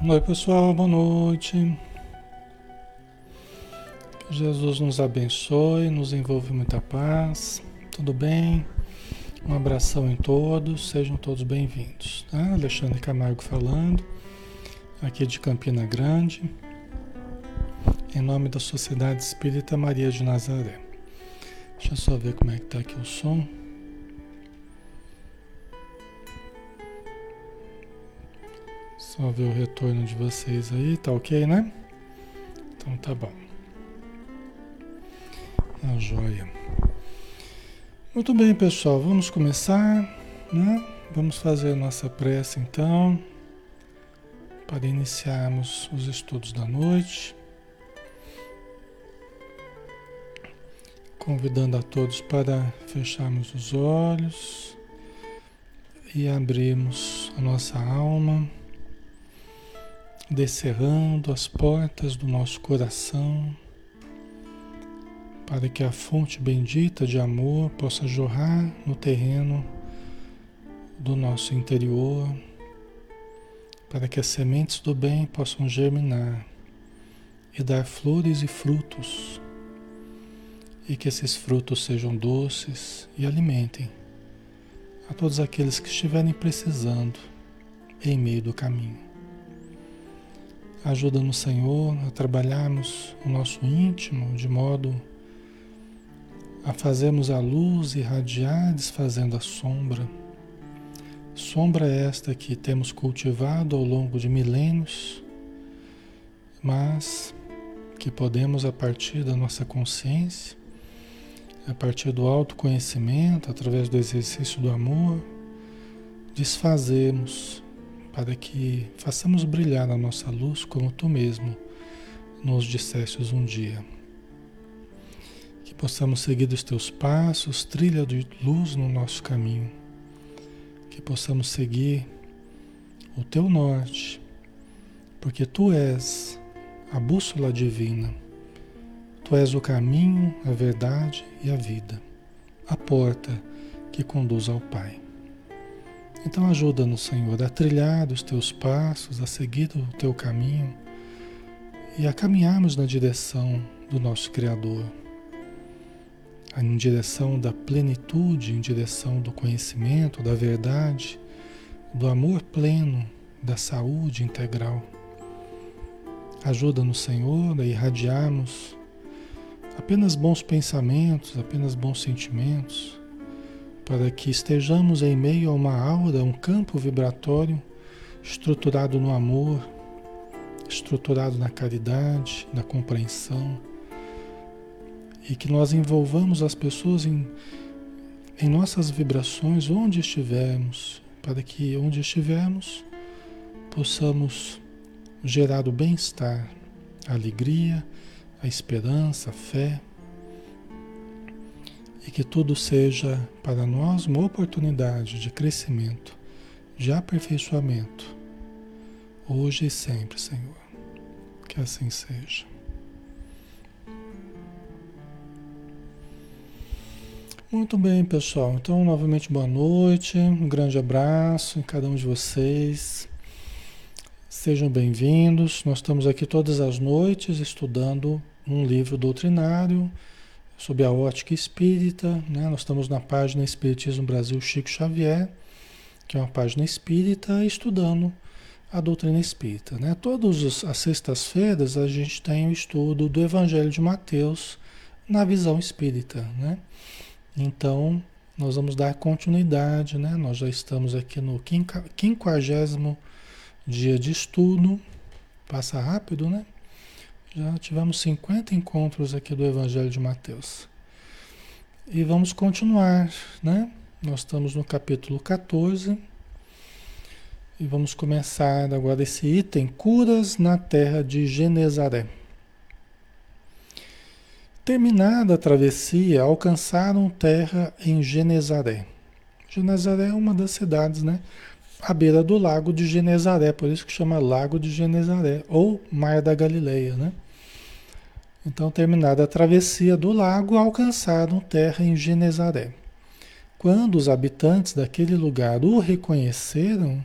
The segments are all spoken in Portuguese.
Oi, pessoal, boa noite. Que Jesus nos abençoe, nos envolve muita paz. Tudo bem? Um abração em todos, sejam todos bem-vindos. Tá? Alexandre Camargo falando, aqui de Campina Grande, em nome da Sociedade Espírita Maria de Nazaré. Deixa eu só ver como é que tá aqui o som. Só ver o retorno de vocês aí, tá ok, né? Então tá bom. A joia. Muito bem, pessoal, vamos começar, né? Vamos fazer a nossa prece então, para iniciarmos os estudos da noite. Convidando a todos para fecharmos os olhos e abrirmos a nossa alma descerrando as portas do nosso coração, para que a fonte bendita de amor possa jorrar no terreno do nosso interior, para que as sementes do bem possam germinar e dar flores e frutos, e que esses frutos sejam doces e alimentem a todos aqueles que estiverem precisando em meio do caminho. Ajuda-nos, Senhor, a trabalharmos o nosso íntimo de modo a fazermos a luz irradiar, desfazendo a sombra. Sombra esta que temos cultivado ao longo de milênios, mas que podemos, a partir da nossa consciência, a partir do autoconhecimento, através do exercício do amor, desfazermos para que façamos brilhar a nossa luz como tu mesmo nos dissestes um dia. Que possamos seguir os teus passos, trilha de luz no nosso caminho. Que possamos seguir o teu norte, porque tu és a bússola divina. Tu és o caminho, a verdade e a vida, a porta que conduz ao Pai. Então ajuda-nos, Senhor, a trilhar os teus passos, a seguir o teu caminho e a caminharmos na direção do nosso Criador, em direção da plenitude, em direção do conhecimento, da verdade, do amor pleno, da saúde integral. Ajuda-nos, Senhor, a irradiarmos apenas bons pensamentos, apenas bons sentimentos para que estejamos em meio a uma aura, um campo vibratório estruturado no amor, estruturado na caridade, na compreensão, e que nós envolvamos as pessoas em, em nossas vibrações onde estivermos, para que onde estivermos possamos gerar o bem-estar, a alegria, a esperança, a fé e que tudo seja para nós uma oportunidade de crescimento, de aperfeiçoamento, hoje e sempre, Senhor. Que assim seja. Muito bem, pessoal. Então, novamente, boa noite. Um grande abraço em cada um de vocês. Sejam bem-vindos. Nós estamos aqui todas as noites estudando um livro doutrinário sob a ótica espírita. Né? Nós estamos na página Espiritismo Brasil Chico Xavier, que é uma página espírita, estudando a doutrina espírita. Né? Todas as sextas-feiras a gente tem o estudo do Evangelho de Mateus na visão espírita. Né? Então, nós vamos dar continuidade, né? nós já estamos aqui no quinquagésimo dia de estudo, passa rápido, né? Já tivemos 50 encontros aqui do Evangelho de Mateus. E vamos continuar, né? Nós estamos no capítulo 14 e vamos começar agora esse item: Curas na terra de Genezaré. Terminada a travessia, alcançaram terra em Genezaré. Genezaré é uma das cidades, né? À beira do lago de Genezaré, por isso que chama Lago de Genezaré, ou Mar da Galileia, né? Então, terminada a travessia do lago, alcançaram terra em Genezaré. Quando os habitantes daquele lugar o reconheceram,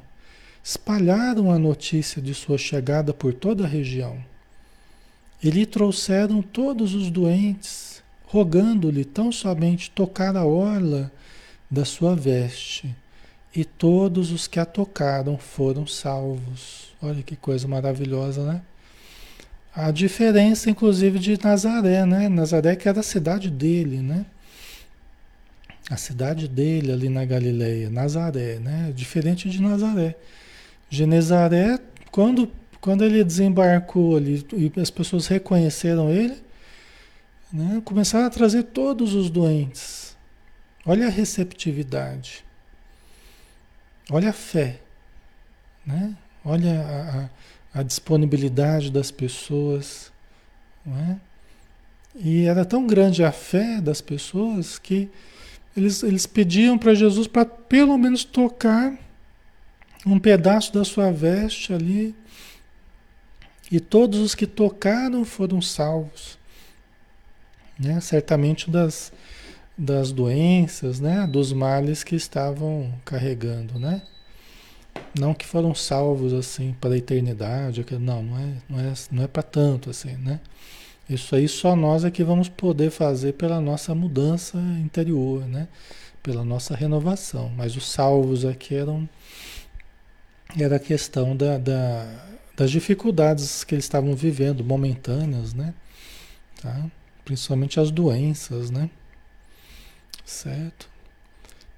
espalharam a notícia de sua chegada por toda a região. E lhe trouxeram todos os doentes, rogando-lhe tão somente tocar a orla da sua veste. E todos os que a tocaram foram salvos. Olha que coisa maravilhosa, né? A diferença, inclusive, de Nazaré, né? Nazaré que era a cidade dele, né? A cidade dele ali na Galileia, Nazaré, né? Diferente de Nazaré. Genezaré, quando, quando ele desembarcou ali e as pessoas reconheceram ele, né? começaram a trazer todos os doentes. Olha a receptividade. Olha a fé. Né? Olha a, a a disponibilidade das pessoas. Não é? E era tão grande a fé das pessoas que eles, eles pediam para Jesus para pelo menos tocar um pedaço da sua veste ali. E todos os que tocaram foram salvos. Né? Certamente das, das doenças, né? dos males que estavam carregando. Né? Não que foram salvos assim para a eternidade, não, não é, não é, não é para tanto assim, né? Isso aí só nós é que vamos poder fazer pela nossa mudança interior, né? Pela nossa renovação. Mas os salvos aqui eram era a questão da, da, das dificuldades que eles estavam vivendo, momentâneas, né? Tá? Principalmente as doenças, né? Certo?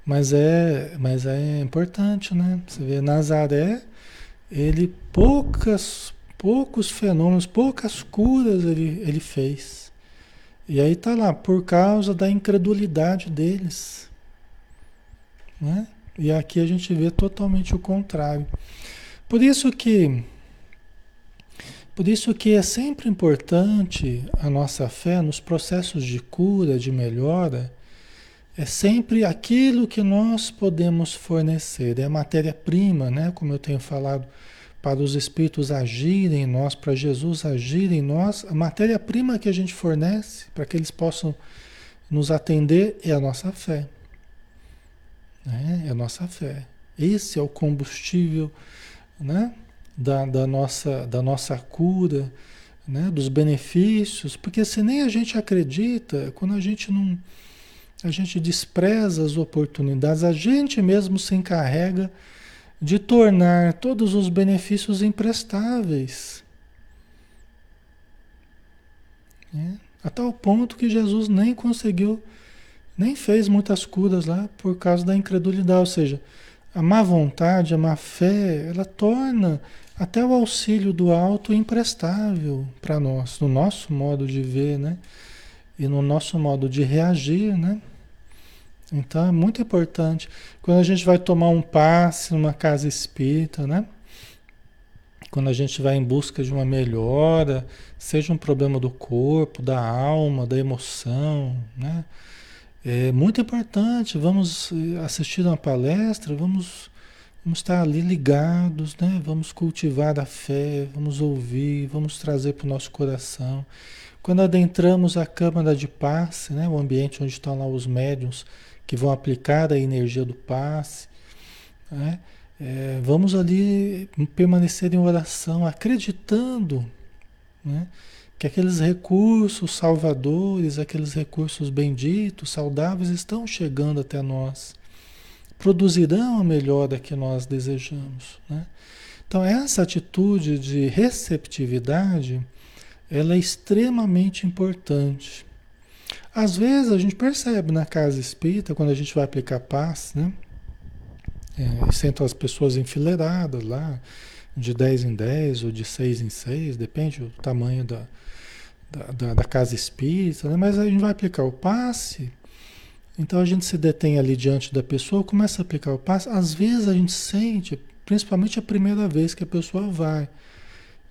Mas é, mas é importante, né? Você vê Nazaré, ele poucas, poucos fenômenos, poucas curas ele, ele fez. E aí tá lá, por causa da incredulidade deles. Né? E aqui a gente vê totalmente o contrário. Por isso que por isso que é sempre importante a nossa fé nos processos de cura, de melhora, é sempre aquilo que nós podemos fornecer, é a matéria-prima, né? como eu tenho falado, para os espíritos agirem em nós, para Jesus agir em nós, a matéria-prima que a gente fornece para que eles possam nos atender é a nossa fé. Né? É a nossa fé. Esse é o combustível né? da, da, nossa, da nossa cura, né? dos benefícios, porque se nem a gente acredita, quando a gente não a gente despreza as oportunidades, a gente mesmo se encarrega de tornar todos os benefícios imprestáveis. É, a tal ponto que Jesus nem conseguiu, nem fez muitas curas lá por causa da incredulidade. Ou seja, a má vontade, a má fé, ela torna até o auxílio do alto imprestável para nós, no nosso modo de ver, né? e no nosso modo de reagir, né? Então é muito importante. Quando a gente vai tomar um passe numa casa espírita, né? Quando a gente vai em busca de uma melhora, seja um problema do corpo, da alma, da emoção, né? É muito importante. Vamos assistir uma palestra, vamos, vamos estar ali ligados, né? Vamos cultivar a fé, vamos ouvir, vamos trazer para o nosso coração. Quando adentramos a câmara de passe, né, o ambiente onde estão lá os médiums que vão aplicar a energia do passe, né, é, vamos ali permanecer em oração, acreditando né, que aqueles recursos salvadores, aqueles recursos benditos, saudáveis, estão chegando até nós, produzirão a melhora que nós desejamos. Né? Então, essa atitude de receptividade ela é extremamente importante. Às vezes a gente percebe na casa espírita, quando a gente vai aplicar paz, né? É, sentam as pessoas enfileiradas lá, de 10 em 10 ou de 6 em 6, depende do tamanho da, da, da, da casa espírita, né? mas a gente vai aplicar o passe, então a gente se detém ali diante da pessoa, começa a aplicar o passe, às vezes a gente sente, principalmente a primeira vez que a pessoa vai,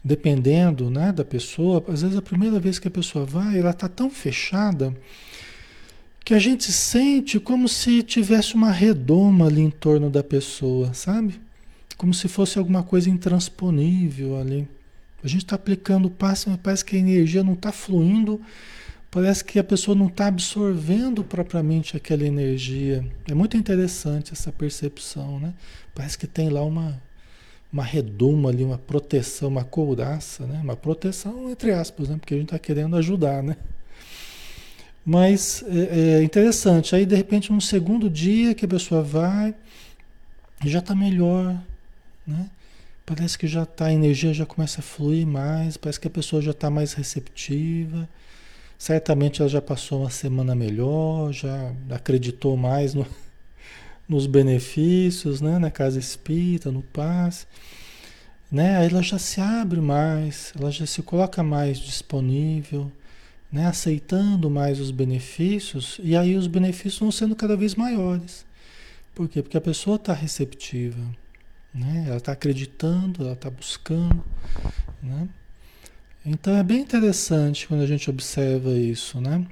dependendo né, da pessoa, às vezes a primeira vez que a pessoa vai, ela está tão fechada que a gente sente como se tivesse uma redoma ali em torno da pessoa, sabe? Como se fosse alguma coisa intransponível ali. A gente está aplicando o passe, mas parece que a energia não está fluindo, parece que a pessoa não está absorvendo propriamente aquela energia. É muito interessante essa percepção, né? Parece que tem lá uma, uma redoma ali, uma proteção, uma couraça, né? Uma proteção entre aspas, né? Porque a gente está querendo ajudar, né? Mas é, é, interessante. Aí de repente no segundo dia que a pessoa vai, já está melhor, né? Parece que já está, a energia já começa a fluir mais, parece que a pessoa já está mais receptiva. Certamente ela já passou uma semana melhor, já acreditou mais no, nos benefícios, né? na casa espírita, no passe. Né? Aí ela já se abre mais, ela já se coloca mais disponível, né? aceitando mais os benefícios, e aí os benefícios vão sendo cada vez maiores. Por quê? Porque a pessoa está receptiva, né? ela está acreditando, ela está buscando. Né? Então é bem interessante quando a gente observa isso, né?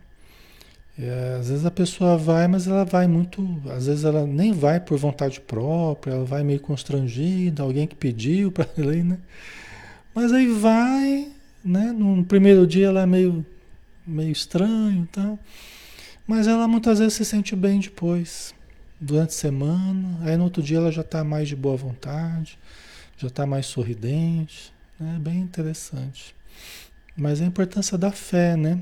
É, às vezes a pessoa vai, mas ela vai muito. Às vezes ela nem vai por vontade própria, ela vai meio constrangida, alguém que pediu para ela ir, né? Mas aí vai, né? No primeiro dia ela é meio, meio estranho e tal. Mas ela muitas vezes se sente bem depois, durante a semana. Aí no outro dia ela já está mais de boa vontade, já está mais sorridente. É bem interessante. Mas a importância da fé, né?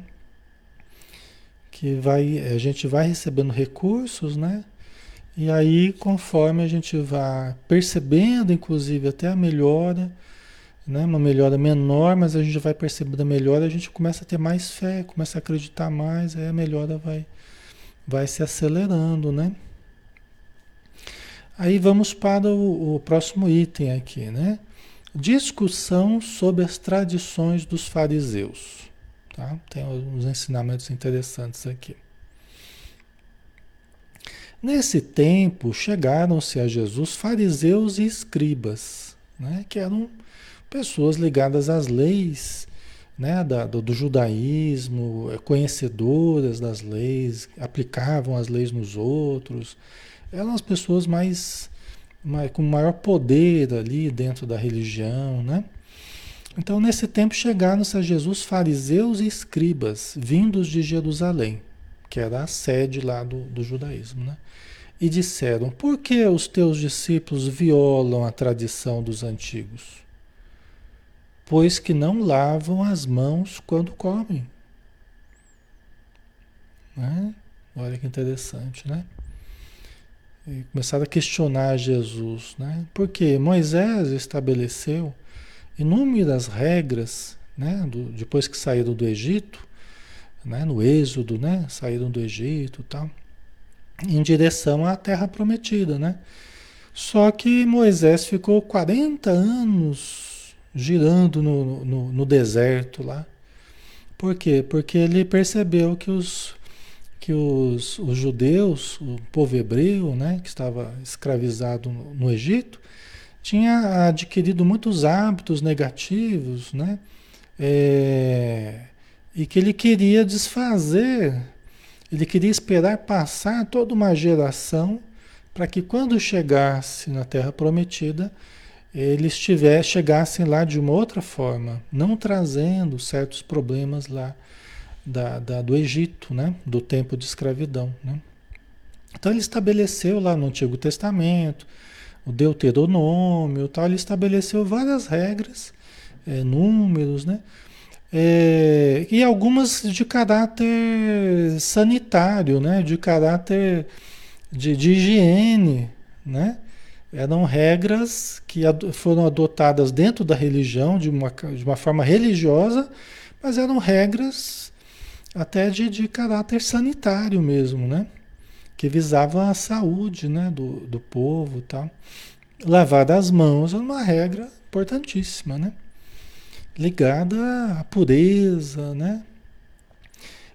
Que vai, a gente vai recebendo recursos, né? E aí, conforme a gente vai percebendo, inclusive, até a melhora, né? Uma melhora menor, mas a gente vai percebendo a melhora, a gente começa a ter mais fé, começa a acreditar mais, aí a melhora vai, vai se acelerando, né? Aí vamos para o, o próximo item aqui, né? Discussão sobre as tradições dos fariseus. Tá? Tem uns ensinamentos interessantes aqui. Nesse tempo chegaram-se a Jesus fariseus e escribas, né? que eram pessoas ligadas às leis né? Do, do judaísmo, conhecedoras das leis, aplicavam as leis nos outros. Eram as pessoas mais com maior poder ali dentro da religião, né? Então, nesse tempo chegaram-se a Jesus fariseus e escribas, vindos de Jerusalém, que era a sede lá do, do judaísmo, né? E disseram: Por que os teus discípulos violam a tradição dos antigos? Pois que não lavam as mãos quando comem. Né? Olha que interessante, né? e começaram a questionar Jesus, né? Porque Moisés estabeleceu inúmeras regras, né? Do, depois que saíram do Egito, né? No Êxodo, né? Saíram do Egito, tal, em direção à Terra Prometida, né? Só que Moisés ficou 40 anos girando no, no, no deserto lá. Por quê? Porque ele percebeu que os que os, os judeus, o povo hebreu, né, que estava escravizado no, no Egito, tinha adquirido muitos hábitos negativos, né, é, e que ele queria desfazer, ele queria esperar passar toda uma geração para que quando chegasse na Terra Prometida, eles tiver, chegassem lá de uma outra forma, não trazendo certos problemas lá da, da, do Egito, né? do tempo de escravidão. Né? Então ele estabeleceu lá no Antigo Testamento, o Deuteronômio, tal, ele estabeleceu várias regras, é, números, né? É, e algumas de caráter sanitário, né? de caráter de, de higiene, né? eram regras que foram adotadas dentro da religião de uma, de uma forma religiosa, mas eram regras até de, de caráter sanitário mesmo, né? Que visava a saúde né? do, do povo tal. Lavar as mãos é uma regra importantíssima, né? Ligada à pureza, né?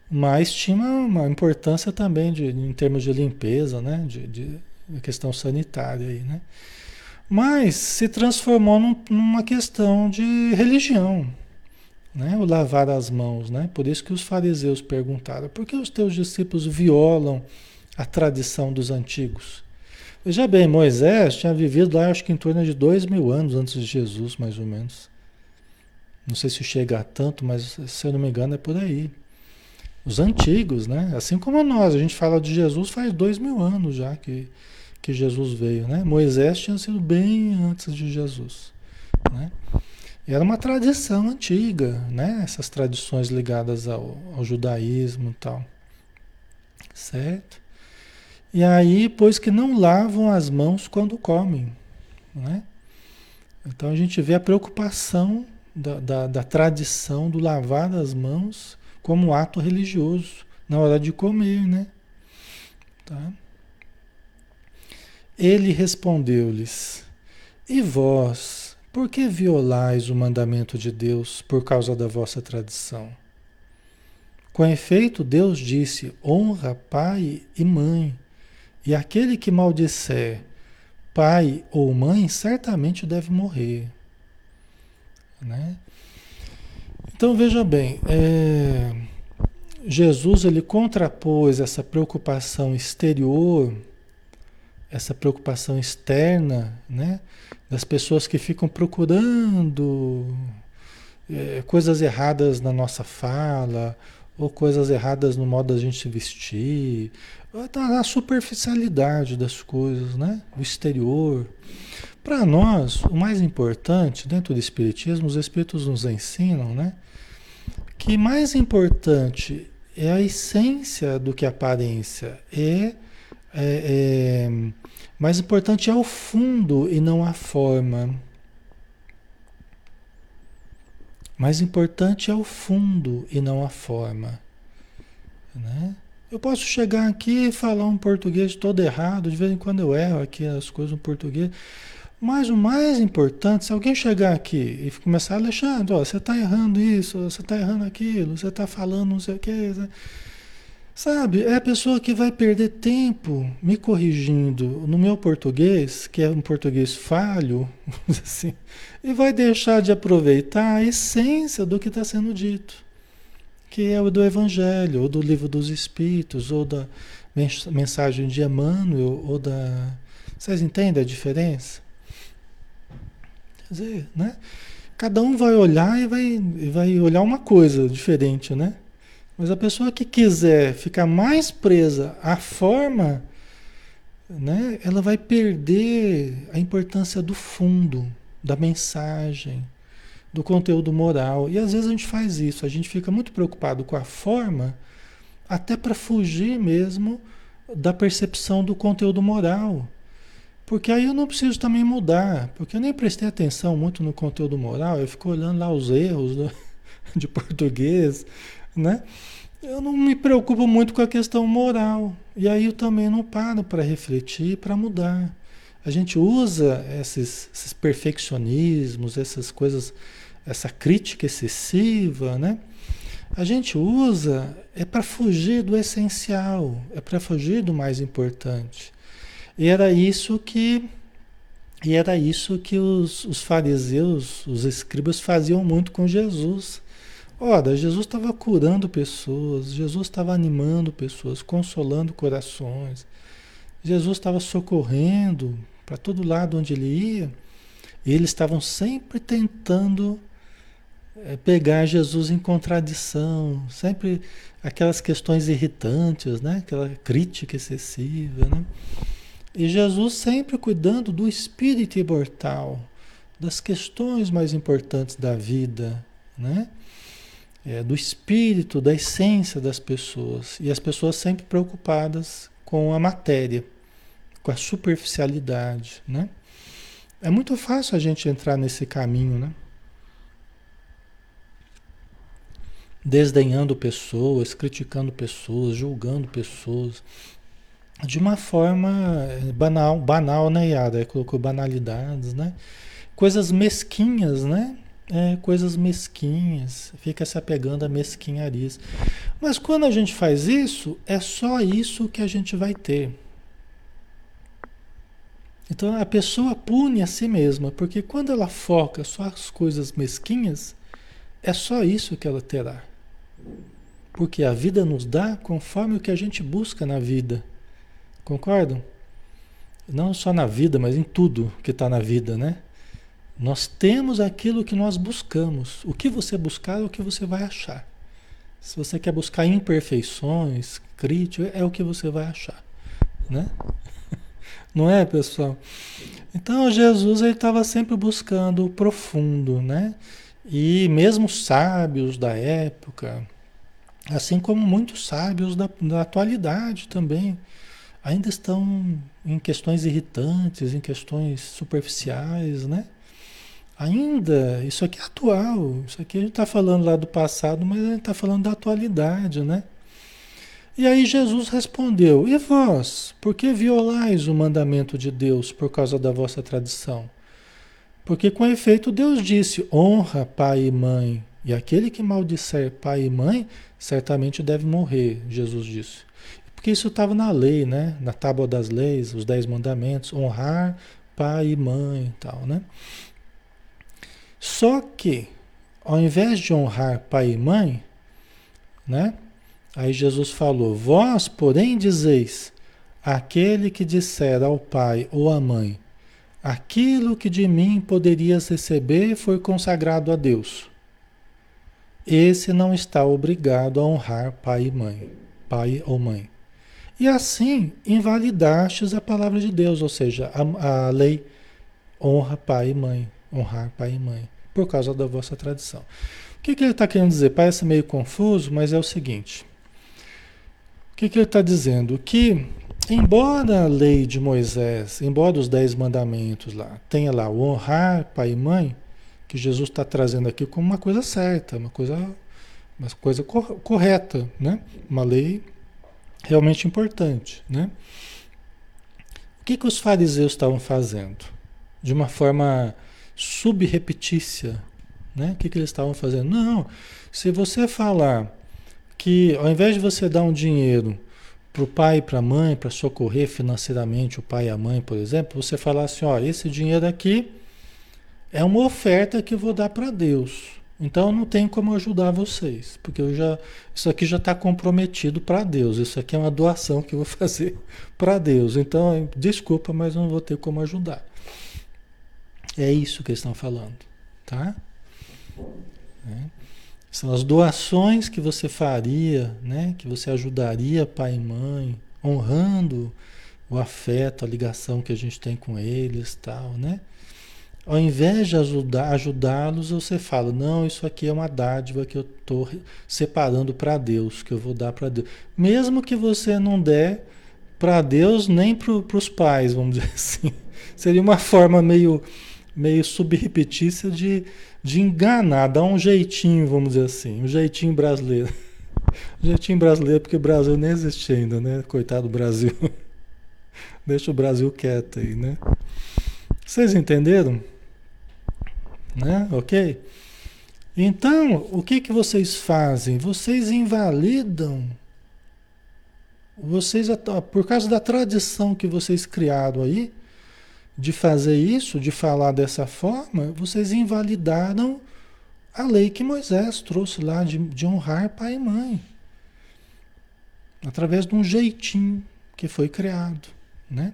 Mas tinha uma importância também de, em termos de limpeza, né? De, de questão sanitária aí, né? Mas se transformou num, numa questão de religião, né? o lavar as mãos. Né? Por isso que os fariseus perguntaram: por que os teus discípulos violam a tradição dos antigos? Veja bem, Moisés tinha vivido lá, acho que em torno de dois mil anos antes de Jesus, mais ou menos. Não sei se chega a tanto, mas se eu não me engano é por aí. Os antigos, né? Assim como nós, a gente fala de Jesus faz dois mil anos já que, que Jesus veio, né? Moisés tinha sido bem antes de Jesus. Né? Era uma tradição antiga, né? Essas tradições ligadas ao, ao judaísmo e tal. Certo? E aí, pois que não lavam as mãos quando comem, né? Então a gente vê a preocupação da, da, da tradição do lavar as mãos como ato religioso na hora de comer, né? Tá? Ele respondeu-lhes: E vós, por que violais o mandamento de Deus por causa da vossa tradição? Com efeito, Deus disse: Honra pai e mãe, e aquele que maldisser pai ou mãe certamente deve morrer. Né? Então veja bem, é, Jesus ele contrapôs essa preocupação exterior essa preocupação externa, né? Das pessoas que ficam procurando é, coisas erradas na nossa fala, ou coisas erradas no modo da gente se vestir, a superficialidade das coisas, né? O exterior. Para nós, o mais importante dentro do Espiritismo, os Espíritos nos ensinam, né? Que mais importante é a essência do que a aparência, é é, é, mais importante é o fundo e não a forma. Mais importante é o fundo e não a forma. Né? Eu posso chegar aqui e falar um português todo errado, de vez em quando eu erro aqui as coisas no português. Mas o mais importante, se alguém chegar aqui e começar, Alexandre, ó, você está errando isso, você está errando aquilo, você está falando não sei o que. Sabe, é a pessoa que vai perder tempo me corrigindo no meu português, que é um português falho, assim, e vai deixar de aproveitar a essência do que está sendo dito, que é o do Evangelho, ou do Livro dos Espíritos, ou da mensagem de Emmanuel, ou da. Vocês entendem a diferença? Quer dizer, né? Cada um vai olhar e vai, vai olhar uma coisa diferente, né? Mas a pessoa que quiser ficar mais presa à forma, né, ela vai perder a importância do fundo, da mensagem, do conteúdo moral. E às vezes a gente faz isso, a gente fica muito preocupado com a forma, até para fugir mesmo da percepção do conteúdo moral. Porque aí eu não preciso também mudar, porque eu nem prestei atenção muito no conteúdo moral, eu fico olhando lá os erros do, de português, né? Eu não me preocupo muito com a questão moral. E aí eu também não paro para refletir, para mudar. A gente usa esses, esses, perfeccionismos, essas coisas, essa crítica excessiva, né? A gente usa é para fugir do essencial, é para fugir do mais importante. E era isso que e era isso que os, os fariseus, os escribas faziam muito com Jesus. Ora, Jesus estava curando pessoas, Jesus estava animando pessoas, consolando corações, Jesus estava socorrendo para todo lado onde ele ia, e eles estavam sempre tentando é, pegar Jesus em contradição, sempre aquelas questões irritantes, né? aquela crítica excessiva. Né? E Jesus sempre cuidando do espírito imortal, das questões mais importantes da vida. Né? É, do espírito, da essência das pessoas. E as pessoas sempre preocupadas com a matéria, com a superficialidade, né? É muito fácil a gente entrar nesse caminho, né? Desdenhando pessoas, criticando pessoas, julgando pessoas. De uma forma é, banal, banal, né, Yada? Colocou banalidades, né? Coisas mesquinhas, né? É, coisas mesquinhas, fica se apegando a mesquinharias. Mas quando a gente faz isso, é só isso que a gente vai ter. Então a pessoa pune a si mesma, porque quando ela foca só as coisas mesquinhas, é só isso que ela terá. Porque a vida nos dá conforme o que a gente busca na vida. Concordam? Não só na vida, mas em tudo que está na vida, né? Nós temos aquilo que nós buscamos. O que você buscar é o que você vai achar. Se você quer buscar imperfeições, críticas, é o que você vai achar. Né? Não é, pessoal? Então Jesus ele estava sempre buscando o profundo, né? E mesmo sábios da época, assim como muitos sábios da, da atualidade também, ainda estão em questões irritantes, em questões superficiais, né? Ainda, isso aqui é atual, isso aqui a gente está falando lá do passado, mas a gente está falando da atualidade, né? E aí Jesus respondeu: E vós, por que violais o mandamento de Deus por causa da vossa tradição? Porque com efeito Deus disse: Honra pai e mãe, e aquele que maldisser pai e mãe, certamente deve morrer, Jesus disse. Porque isso estava na lei, né? Na tábua das leis, os dez mandamentos, honrar pai e mãe e tal, né? Só que, ao invés de honrar pai e mãe, né? Aí Jesus falou: Vós, porém, dizeis: aquele que disser ao pai ou à mãe, aquilo que de mim poderias receber foi consagrado a Deus. Esse não está obrigado a honrar pai e mãe, pai ou mãe. E assim invalidastes a palavra de Deus, ou seja, a, a lei honra pai e mãe, honrar pai e mãe, por causa da vossa tradição. O que, que ele está querendo dizer? Parece meio confuso, mas é o seguinte. O que, que ele está dizendo? Que, embora a lei de Moisés, embora os dez mandamentos lá, tenha lá o honrar pai e mãe, que Jesus está trazendo aqui como uma coisa certa, uma coisa, uma coisa correta, né? Uma lei realmente importante, né? O que, que os fariseus estavam fazendo? De uma forma subrepetícia, né? O que, que eles estavam fazendo? Não, se você falar que ao invés de você dar um dinheiro para o pai e para a mãe, para socorrer financeiramente o pai e a mãe, por exemplo, você falar assim, ó, esse dinheiro aqui é uma oferta que eu vou dar para Deus. Então não tem como ajudar vocês, porque eu já isso aqui já está comprometido para Deus. Isso aqui é uma doação que eu vou fazer para Deus. Então desculpa, mas não vou ter como ajudar. É isso que eles estão falando, tá? É. São as doações que você faria, né? Que você ajudaria pai e mãe, honrando o afeto, a ligação que a gente tem com eles, tal, né? Ao invés de ajudá-los, você fala: não, isso aqui é uma dádiva que eu estou separando para Deus, que eu vou dar para Deus. Mesmo que você não der para Deus nem para os pais, vamos dizer assim. Seria uma forma meio, meio subrepetícia de, de enganar, dar um jeitinho, vamos dizer assim, um jeitinho brasileiro. Um jeitinho brasileiro, porque o Brasil nem existe ainda, né? Coitado do Brasil. Deixa o Brasil quieto aí, né? Vocês entenderam? Né? Ok? Então, o que, que vocês fazem? Vocês invalidam. Vocês, por causa da tradição que vocês criaram aí, de fazer isso, de falar dessa forma, vocês invalidaram a lei que Moisés trouxe lá de, de honrar pai e mãe. Através de um jeitinho que foi criado, né?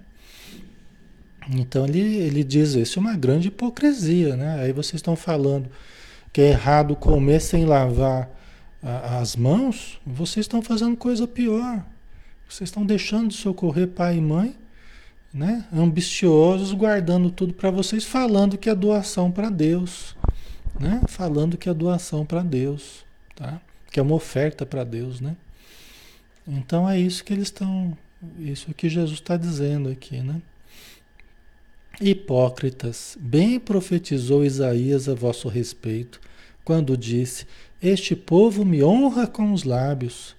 Então ele, ele diz isso é uma grande hipocrisia, né? Aí vocês estão falando que é errado comer sem lavar a, as mãos, vocês estão fazendo coisa pior. Vocês estão deixando de socorrer pai e mãe né? ambiciosos, guardando tudo para vocês, falando que é doação para Deus, né? falando que é doação para Deus, tá? que é uma oferta para Deus. Né? Então é isso que eles estão, isso que Jesus está dizendo aqui. Né? Hipócritas, bem profetizou Isaías a vosso respeito, quando disse: Este povo me honra com os lábios,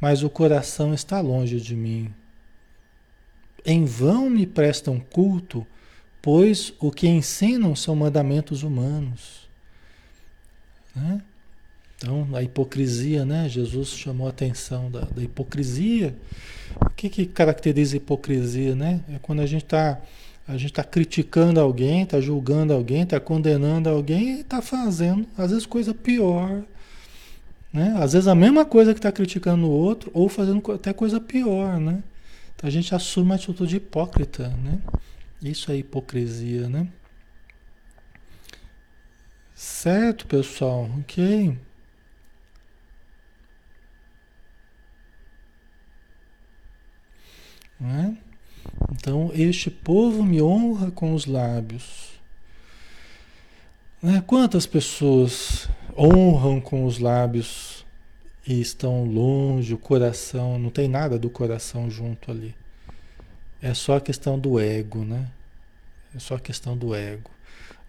mas o coração está longe de mim. Em vão me prestam culto, pois o que ensinam são mandamentos humanos. Né? Então, a hipocrisia, né? Jesus chamou a atenção da, da hipocrisia. O que, que caracteriza hipocrisia, né? É quando a gente está a gente está criticando alguém, está julgando alguém, está condenando alguém e está fazendo, às vezes, coisa pior. Né? Às vezes a mesma coisa que está criticando o outro, ou fazendo até coisa pior, né? A gente assume uma atitude hipócrita, né? Isso é hipocrisia, né? Certo, pessoal? Ok. Né? Então, este povo me honra com os lábios. Né? Quantas pessoas honram com os lábios e estão longe, o coração, não tem nada do coração junto ali. É só a questão do ego, né? É só a questão do ego.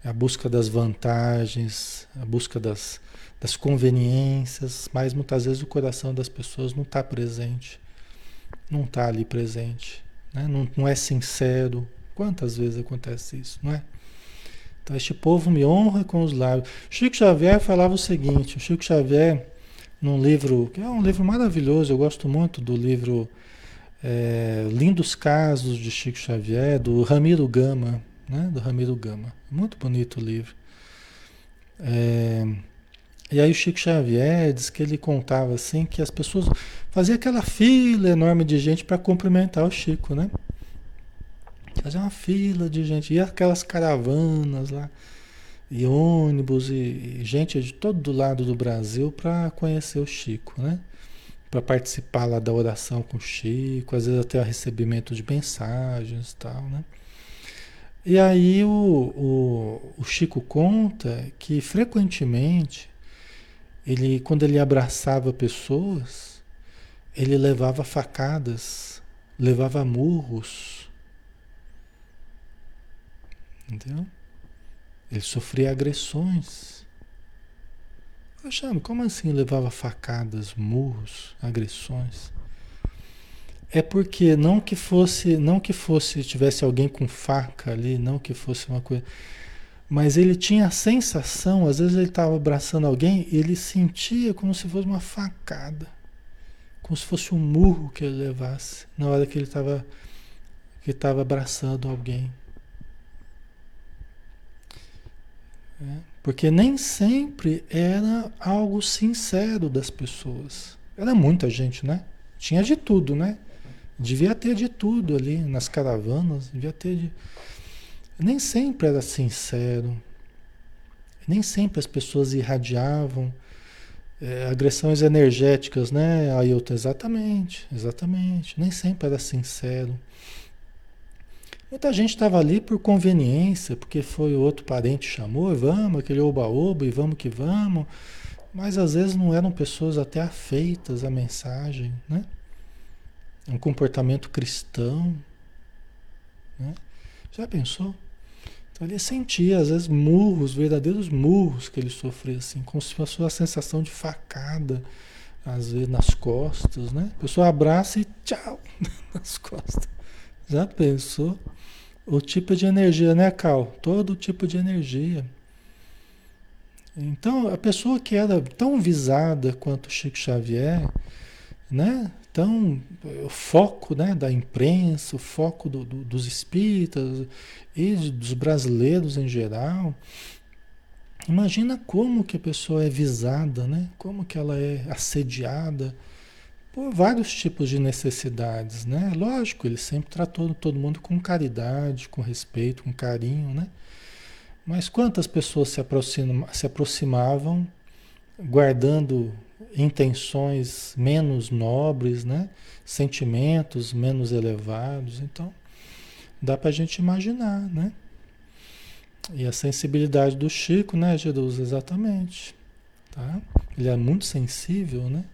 É a busca das vantagens, a busca das, das conveniências, mas muitas vezes o coração das pessoas não está presente. Não está ali presente. Né? Não, não é sincero. Quantas vezes acontece isso, não é? Então, este povo me honra com os lábios. Chico Xavier falava o seguinte: o Chico Xavier, num livro, que é um livro maravilhoso, eu gosto muito do livro é, Lindos Casos de Chico Xavier, do Ramiro Gama, né? Do Ramiro Gama. Muito bonito o livro. É, e aí o Chico Xavier diz que ele contava assim que as pessoas faziam aquela fila enorme de gente para cumprimentar o Chico, né? Fazia uma fila de gente, e aquelas caravanas lá, e ônibus, e, gente de todo lado do Brasil para conhecer o Chico, né? Para participar lá da oração com o Chico, às vezes até o recebimento de mensagens e tal, né? E aí o, o, o Chico conta que frequentemente ele, quando ele abraçava pessoas, ele levava facadas, levava murros. Entendeu? Ele sofria agressões. Poxa, como assim levava facadas, murros, agressões? É porque não que fosse, não que fosse tivesse alguém com faca ali, não que fosse uma coisa mas ele tinha a sensação, às vezes ele estava abraçando alguém, ele sentia como se fosse uma facada, como se fosse um murro que ele levasse na hora que ele estava que estava abraçando alguém. É, porque nem sempre era algo sincero das pessoas. Era muita gente, né? Tinha de tudo, né? Devia ter de tudo ali nas caravanas, devia ter de nem sempre era sincero, nem sempre as pessoas irradiavam é, agressões energéticas, né, Ailton? Exatamente, exatamente. Nem sempre era sincero. Muita gente estava ali por conveniência, porque foi outro parente chamou, e vamos, aquele oba-oba, e vamos que vamos. Mas às vezes não eram pessoas até afeitas à mensagem, né? Um comportamento cristão, né? Já pensou? Então ele sentia, às vezes, murros, verdadeiros murros que ele sofria, assim, se fosse uma sensação de facada, às vezes nas costas, né? A pessoa abraça e tchau nas costas. Já pensou? O tipo de energia, né, Cal? Todo tipo de energia. Então, a pessoa que era tão visada quanto Chico Xavier, né? Então, o foco né, da imprensa, o foco do, do, dos espíritas e dos brasileiros em geral, imagina como que a pessoa é visada, né? como que ela é assediada por vários tipos de necessidades. Né? Lógico, ele sempre tratou todo mundo com caridade, com respeito, com carinho, né? Mas quantas pessoas se, aproxima, se aproximavam guardando intenções menos nobres, né? sentimentos menos elevados. Então, dá para a gente imaginar, né? E a sensibilidade do Chico, né, Jesus? Exatamente. Tá? Ele é muito sensível, né?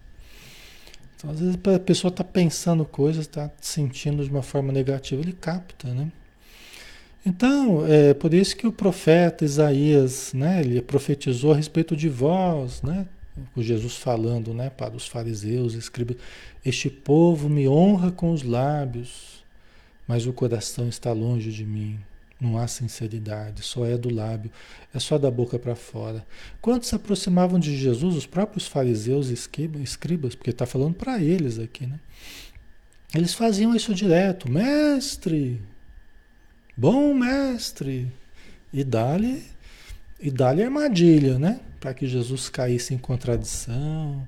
Então, às vezes a pessoa está pensando coisas, está sentindo de uma forma negativa, ele capta, né? Então, é por isso que o profeta Isaías, né, ele profetizou a respeito de vós, né? com Jesus falando né, para os fariseus, escribe: Este povo me honra com os lábios, mas o coração está longe de mim. Não há sinceridade, só é do lábio, é só da boca para fora. Quando se aproximavam de Jesus, os próprios fariseus e escribas, porque está falando para eles aqui, né? Eles faziam isso direto, mestre, bom mestre, e dá-lhe e dá-lhe armadilha, né? para que Jesus caísse em contradição.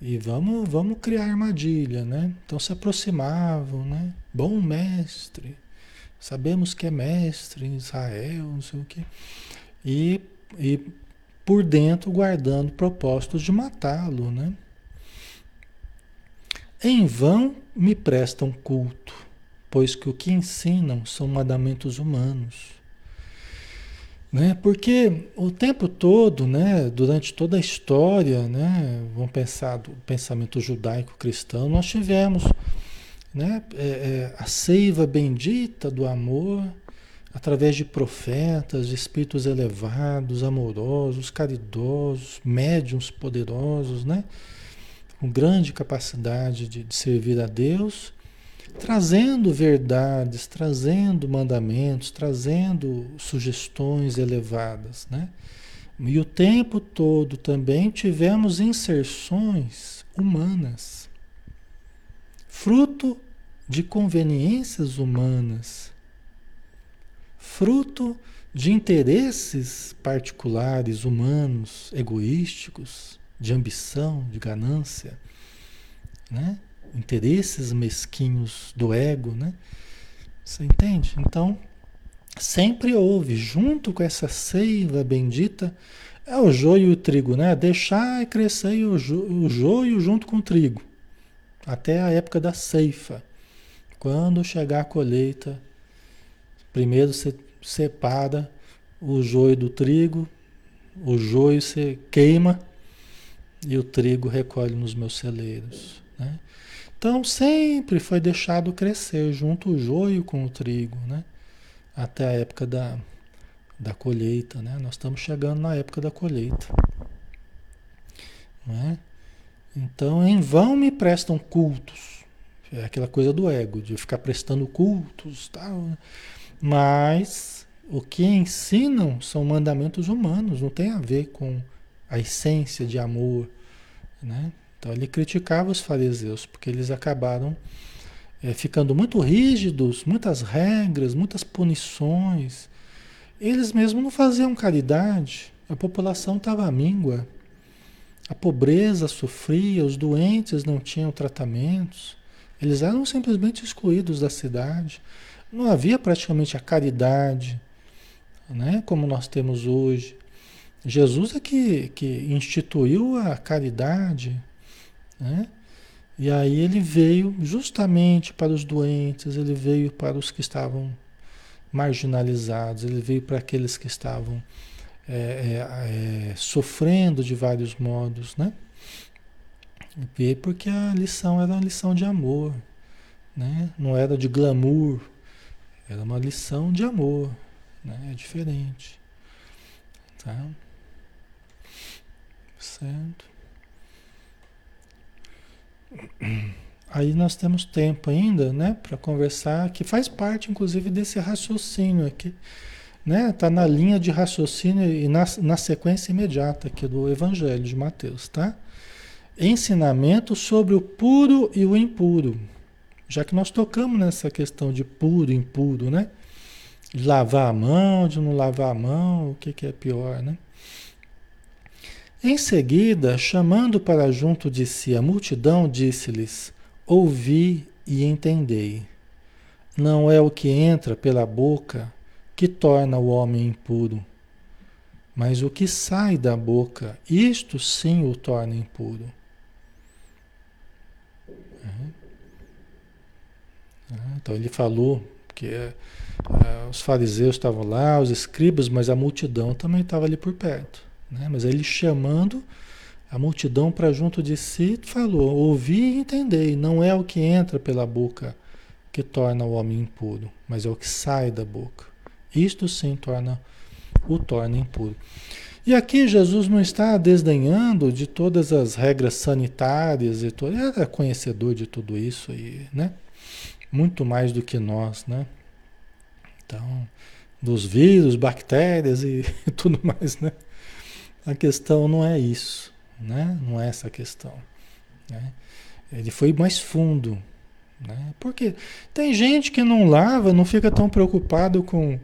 E vamos, vamos criar armadilha, né? Então se aproximavam, né? Bom mestre, sabemos que é mestre em Israel, não sei o quê. E, e por dentro guardando propósitos de matá-lo, né? Em vão me prestam culto. pois que o que ensinam são mandamentos humanos. Né? Porque o tempo todo, né, durante toda a história, né, vamos pensar do pensamento judaico-cristão, nós tivemos né, é, é, a seiva bendita do amor através de profetas, de espíritos elevados, amorosos, caridosos, médiums poderosos, né, com grande capacidade de, de servir a Deus trazendo verdades, trazendo mandamentos, trazendo sugestões elevadas, né? E o tempo todo também tivemos inserções humanas, fruto de conveniências humanas, fruto de interesses particulares humanos, egoísticos, de ambição, de ganância, né? interesses mesquinhos do ego, né? Você entende? Então, sempre houve, junto com essa seiva bendita, é o joio e o trigo, né? Deixar crescer o, jo, o joio junto com o trigo, até a época da ceifa. Quando chegar a colheita, primeiro você separa o joio do trigo, o joio você queima e o trigo recolhe nos meus celeiros. Né? Então sempre foi deixado crescer junto o joio com o trigo, né? Até a época da, da colheita, né? Nós estamos chegando na época da colheita. Né? Então, em vão me prestam cultos. É aquela coisa do ego, de ficar prestando cultos, tal. Né? Mas o que ensinam são mandamentos humanos, não tem a ver com a essência de amor, né? Então ele criticava os fariseus, porque eles acabaram é, ficando muito rígidos, muitas regras, muitas punições. Eles mesmos não faziam caridade, a população estava à míngua, a pobreza sofria, os doentes não tinham tratamentos, eles eram simplesmente excluídos da cidade. Não havia praticamente a caridade, né, como nós temos hoje. Jesus é que, que instituiu a caridade, né? E aí ele veio justamente para os doentes, ele veio para os que estavam marginalizados, ele veio para aqueles que estavam é, é, é, sofrendo de vários modos, né? Porque a lição era uma lição de amor, né? Não era de glamour, era uma lição de amor, né? É diferente, tá? Certo? Aí nós temos tempo ainda, né, para conversar, que faz parte, inclusive, desse raciocínio aqui, né? Tá na linha de raciocínio e na, na sequência imediata aqui do Evangelho de Mateus, tá? Ensinamento sobre o puro e o impuro. Já que nós tocamos nessa questão de puro e impuro, né? De lavar a mão, de não lavar a mão, o que, que é pior, né? Em seguida, chamando para junto de si a multidão, disse-lhes: Ouvi e entendei. Não é o que entra pela boca que torna o homem impuro, mas o que sai da boca, isto sim o torna impuro. Uhum. Então ele falou que uh, os fariseus estavam lá, os escribas, mas a multidão também estava ali por perto. Né? Mas ele chamando a multidão para junto de si, falou: Ouvi e entendei, não é o que entra pela boca que torna o homem impuro, mas é o que sai da boca. Isto sim torna o torna impuro. E aqui Jesus não está desdenhando de todas as regras sanitárias e tudo. Ele era conhecedor de tudo isso né? Muito mais do que nós, né? Então, dos vírus, bactérias e tudo mais, né? A questão não é isso, né? Não é essa a questão. Né? Ele foi mais fundo. Né? Porque tem gente que não lava, não fica tão preocupado com,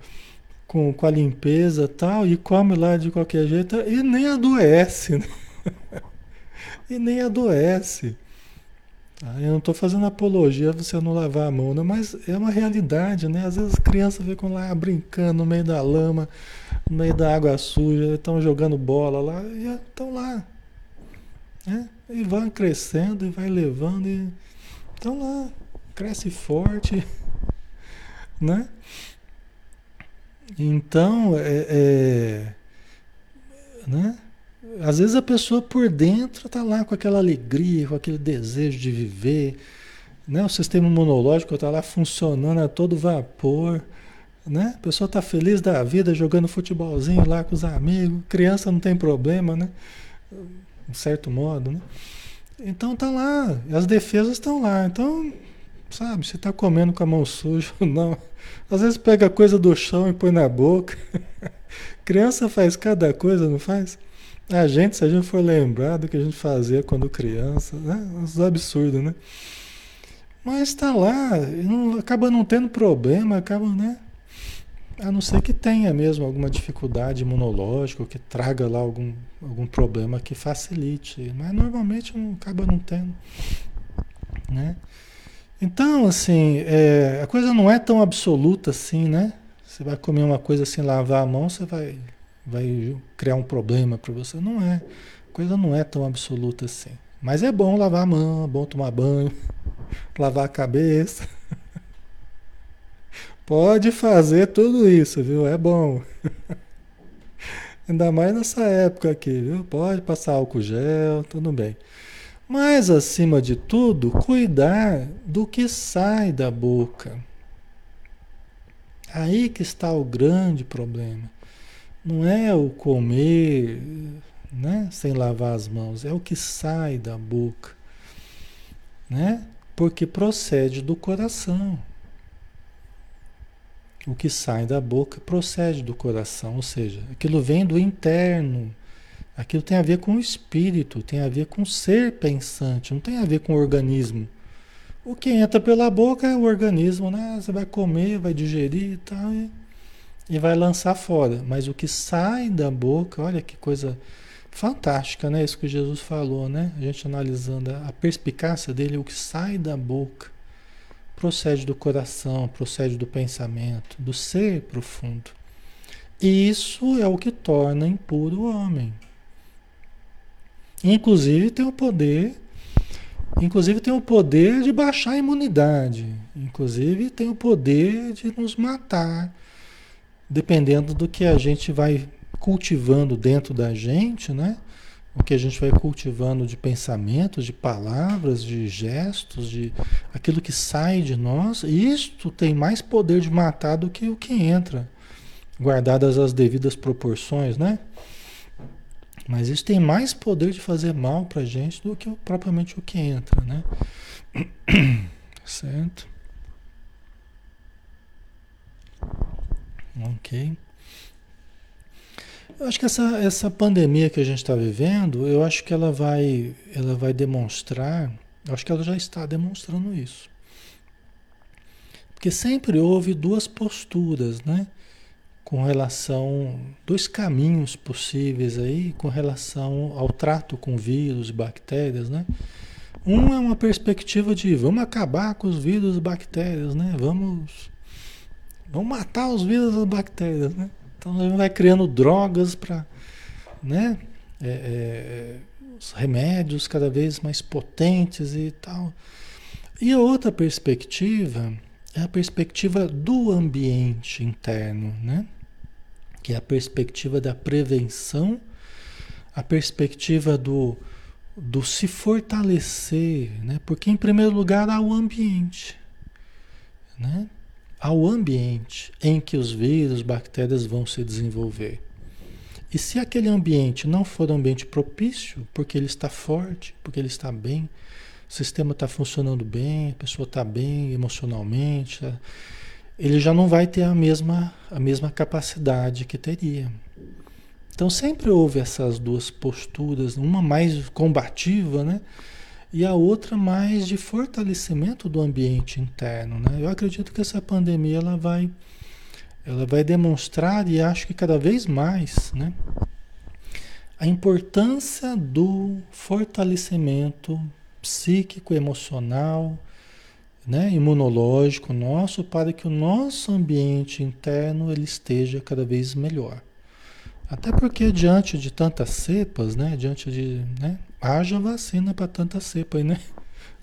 com, com a limpeza tal, e come lá de qualquer jeito e nem adoece. Né? e nem adoece. Tá? Eu não estou fazendo apologia você não lavar a mão, né? mas é uma realidade, né? Às vezes as crianças ficam lá brincando no meio da lama, no meio da água suja, estão jogando bola lá e estão lá. Né? E vão crescendo e vai levando e estão lá. Cresce forte. né? Então, é, é, né? Às vezes a pessoa por dentro está lá com aquela alegria, com aquele desejo de viver, né? O sistema imunológico está lá funcionando a todo vapor, né? A pessoa está feliz da vida, jogando futebolzinho lá com os amigos, criança não tem problema, né? De certo modo, né? Então tá lá, as defesas estão lá. Então, sabe, você está comendo com a mão suja ou não. Às vezes pega coisa do chão e põe na boca. criança faz cada coisa, não faz? A gente, se a gente for lembrar do que a gente fazia quando criança, né? Uns absurdos, né? Mas está lá, não, acaba não tendo problema, acaba, né? A não ser que tenha mesmo alguma dificuldade imunológica, que traga lá algum, algum problema que facilite. Mas normalmente não, acaba não tendo. Né? Então, assim, é, a coisa não é tão absoluta assim, né? Você vai comer uma coisa sem lavar a mão, você vai, vai criar um problema para você. Não é. A coisa não é tão absoluta assim. Mas é bom lavar a mão, é bom tomar banho, lavar a cabeça. Pode fazer tudo isso, viu? É bom. Ainda mais nessa época aqui, viu? Pode passar álcool gel, tudo bem. Mas, acima de tudo, cuidar do que sai da boca. Aí que está o grande problema. Não é o comer né, sem lavar as mãos, é o que sai da boca. Né? Porque procede do coração. O que sai da boca procede do coração, ou seja, aquilo vem do interno. Aquilo tem a ver com o espírito, tem a ver com o ser pensante, não tem a ver com o organismo. O que entra pela boca é o organismo, né? Você vai comer, vai digerir e tal, e, e vai lançar fora. Mas o que sai da boca, olha que coisa fantástica, né? Isso que Jesus falou, né? A gente analisando a perspicácia dele, o que sai da boca procede do coração, procede do pensamento, do ser profundo. E isso é o que torna impuro o homem. Inclusive tem o poder, inclusive tem o poder de baixar a imunidade, inclusive tem o poder de nos matar, dependendo do que a gente vai cultivando dentro da gente, né? O que a gente vai cultivando de pensamentos, de palavras, de gestos, de aquilo que sai de nós, isto tem mais poder de matar do que o que entra, guardadas as devidas proporções, né? Mas isso tem mais poder de fazer mal para gente do que propriamente o que entra, né? certo? Ok. Eu acho que essa, essa pandemia que a gente está vivendo, eu acho que ela vai, ela vai demonstrar, eu acho que ela já está demonstrando isso. Porque sempre houve duas posturas, né? Com relação, dois caminhos possíveis aí com relação ao trato com vírus e bactérias, né? Um é uma perspectiva de vamos acabar com os vírus e bactérias, né? Vamos, vamos matar os vírus e bactérias, né? Então gente vai criando drogas para, né? É, é, os remédios cada vez mais potentes e tal. E a outra perspectiva é a perspectiva do ambiente interno, né? Que é a perspectiva da prevenção, a perspectiva do, do se fortalecer, né? Porque em primeiro lugar há o ambiente, né? Ao ambiente em que os vírus, bactérias vão se desenvolver. E se aquele ambiente não for um ambiente propício, porque ele está forte, porque ele está bem, o sistema está funcionando bem, a pessoa está bem emocionalmente, ele já não vai ter a mesma, a mesma capacidade que teria. Então sempre houve essas duas posturas, uma mais combativa, né? E a outra mais de fortalecimento do ambiente interno. Né? Eu acredito que essa pandemia ela vai, ela vai demonstrar, e acho que cada vez mais, né? a importância do fortalecimento psíquico, emocional, né, imunológico nosso para que o nosso ambiente interno ele esteja cada vez melhor. Até porque diante de tantas cepas, né, diante de, né, haja vacina para tanta cepa aí, né?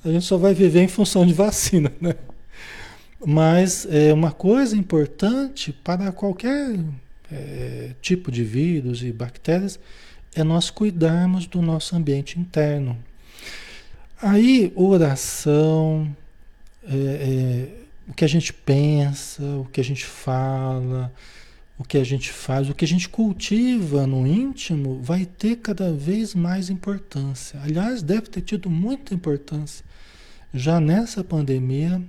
A gente só vai viver em função de vacina, né? Mas é uma coisa importante para qualquer é, tipo de vírus e bactérias é nós cuidarmos do nosso ambiente interno. Aí, oração, é, é, o que a gente pensa, o que a gente fala, o que a gente faz, o que a gente cultiva no íntimo vai ter cada vez mais importância. Aliás, deve ter tido muita importância já nessa pandemia,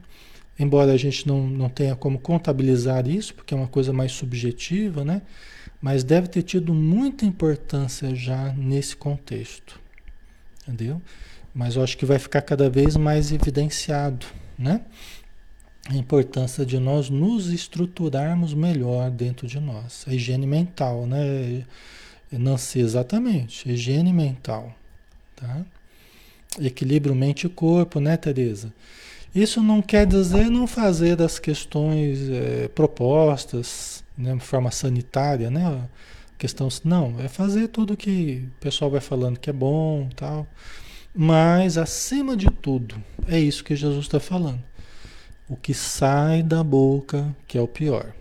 embora a gente não, não tenha como contabilizar isso, porque é uma coisa mais subjetiva, né? Mas deve ter tido muita importância já nesse contexto, entendeu? Mas eu acho que vai ficar cada vez mais evidenciado, né? A importância de nós nos estruturarmos melhor dentro de nós. A higiene mental, né? Não sei exatamente, higiene mental, tá? Equilíbrio mente e corpo, né, Tereza? Isso não quer dizer não fazer das questões é, propostas né, de forma sanitária, né? Questão, não, é fazer tudo que o pessoal vai falando que é bom tal. Mas, acima de tudo, é isso que Jesus está falando o que sai da boca, que é o pior.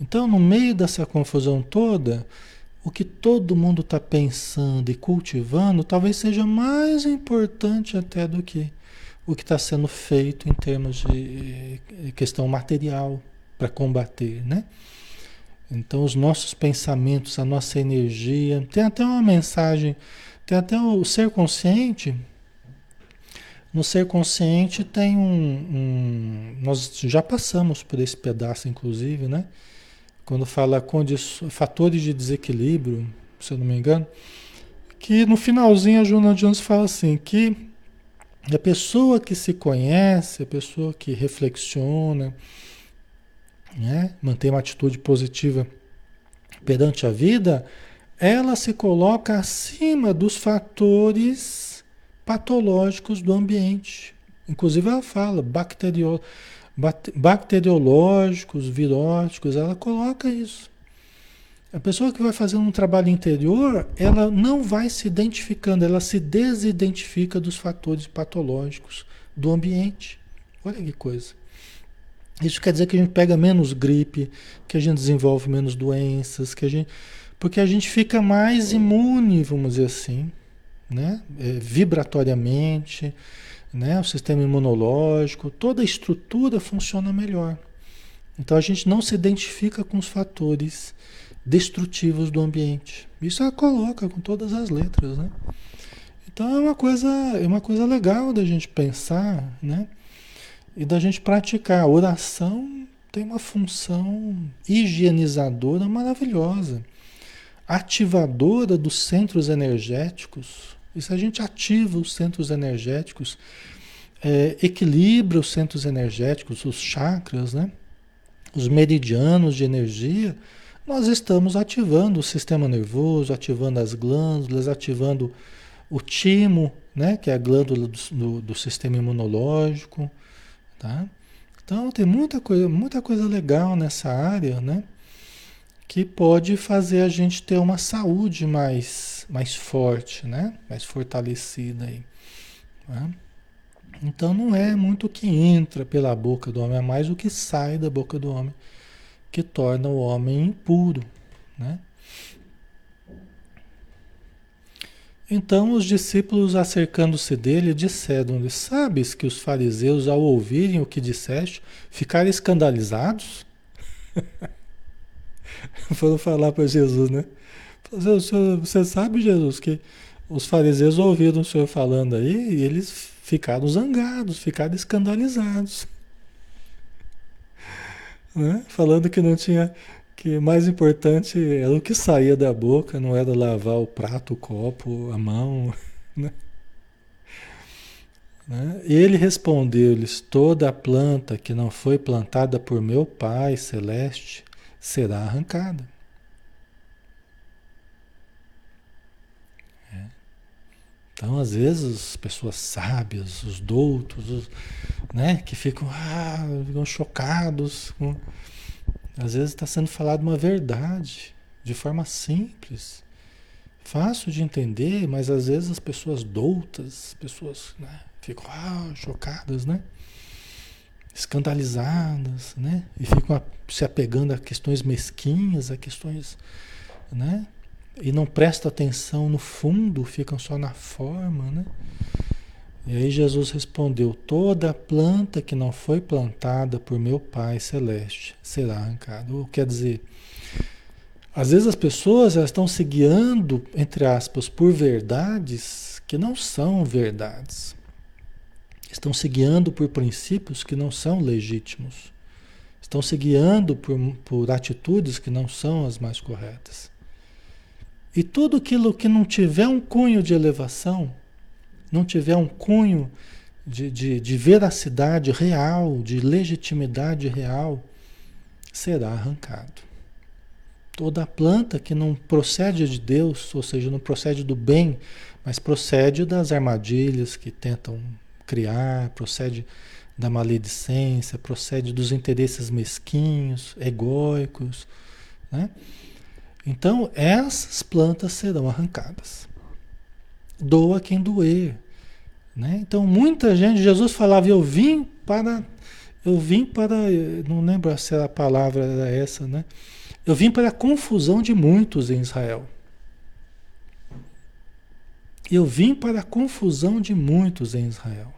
Então, no meio dessa confusão toda, o que todo mundo está pensando e cultivando talvez seja mais importante até do que o que está sendo feito em termos de eh, questão material para combater, né? Então, os nossos pensamentos, a nossa energia, tem até uma mensagem, tem até o ser consciente, no ser consciente tem um, um, Nós já passamos por esse pedaço, inclusive, né? Quando fala fatores de desequilíbrio, se eu não me engano, que no finalzinho a Joana Jones fala assim: que a pessoa que se conhece, a pessoa que reflexiona, né? mantém uma atitude positiva perante a vida, ela se coloca acima dos fatores patológicos do ambiente. Inclusive ela fala bacterio, bacteriológicos, viróticos, ela coloca isso. A pessoa que vai fazendo um trabalho interior, ela não vai se identificando, ela se desidentifica dos fatores patológicos do ambiente. Olha que coisa. Isso quer dizer que a gente pega menos gripe, que a gente desenvolve menos doenças, que a gente, porque a gente fica mais imune, vamos dizer assim, né? É, vibratoriamente, né? o sistema imunológico, toda a estrutura funciona melhor. Então a gente não se identifica com os fatores destrutivos do ambiente. Isso ela coloca com todas as letras, né? Então é uma coisa, é uma coisa legal da gente pensar, né? E da gente praticar. A oração tem uma função higienizadora maravilhosa, ativadora dos centros energéticos, e se a gente ativa os centros energéticos, é, equilibra os centros energéticos, os chakras, né? os meridianos de energia, nós estamos ativando o sistema nervoso, ativando as glândulas, ativando o timo, né? que é a glândula do, do, do sistema imunológico. Tá? Então tem muita coisa, muita coisa legal nessa área, né? Que pode fazer a gente ter uma saúde mais mais forte, né? Mais fortalecida aí. Né? Então não é muito o que entra pela boca do homem, é mais o que sai da boca do homem que torna o homem impuro, né? Então os discípulos, acercando-se dele, disseram-lhe: Sabes que os fariseus, ao ouvirem o que disseste, ficaram escandalizados? Foram falar para Jesus, né? Você sabe, Jesus, que os fariseus ouviram o senhor falando aí e eles ficaram zangados, ficaram escandalizados. Né? Falando que não tinha. Que mais importante era o que saía da boca, não era lavar o prato, o copo, a mão. Né? Né? Ele respondeu-lhes: Toda planta que não foi plantada por meu Pai celeste será arrancada. Então, às vezes, as pessoas sábias, os doutos, os, né, que ficam, ah, ficam chocados. Às vezes está sendo falado uma verdade de forma simples, fácil de entender, mas às vezes as pessoas doutas, pessoas né, ficam ah, chocadas, né? escandalizadas, né? E ficam se apegando a questões mesquinhas, a questões, né? E não prestam atenção no fundo, ficam só na forma, né? E aí Jesus respondeu: Toda planta que não foi plantada por meu Pai celeste será arrancada. Ou quer dizer, às vezes as pessoas elas estão se guiando, entre aspas, por verdades que não são verdades. Estão se guiando por princípios que não são legítimos. Estão se guiando por, por atitudes que não são as mais corretas. E tudo aquilo que não tiver um cunho de elevação, não tiver um cunho de, de, de veracidade real, de legitimidade real, será arrancado. Toda planta que não procede de Deus, ou seja, não procede do bem, mas procede das armadilhas que tentam criar, procede da maledicência, procede dos interesses mesquinhos, egóicos, né? Então, essas plantas serão arrancadas doa quem doer. Né? Então muita gente, Jesus falava, eu vim para, eu vim para, não lembro se a palavra era essa, né? Eu vim para a confusão de muitos em Israel. Eu vim para a confusão de muitos em Israel.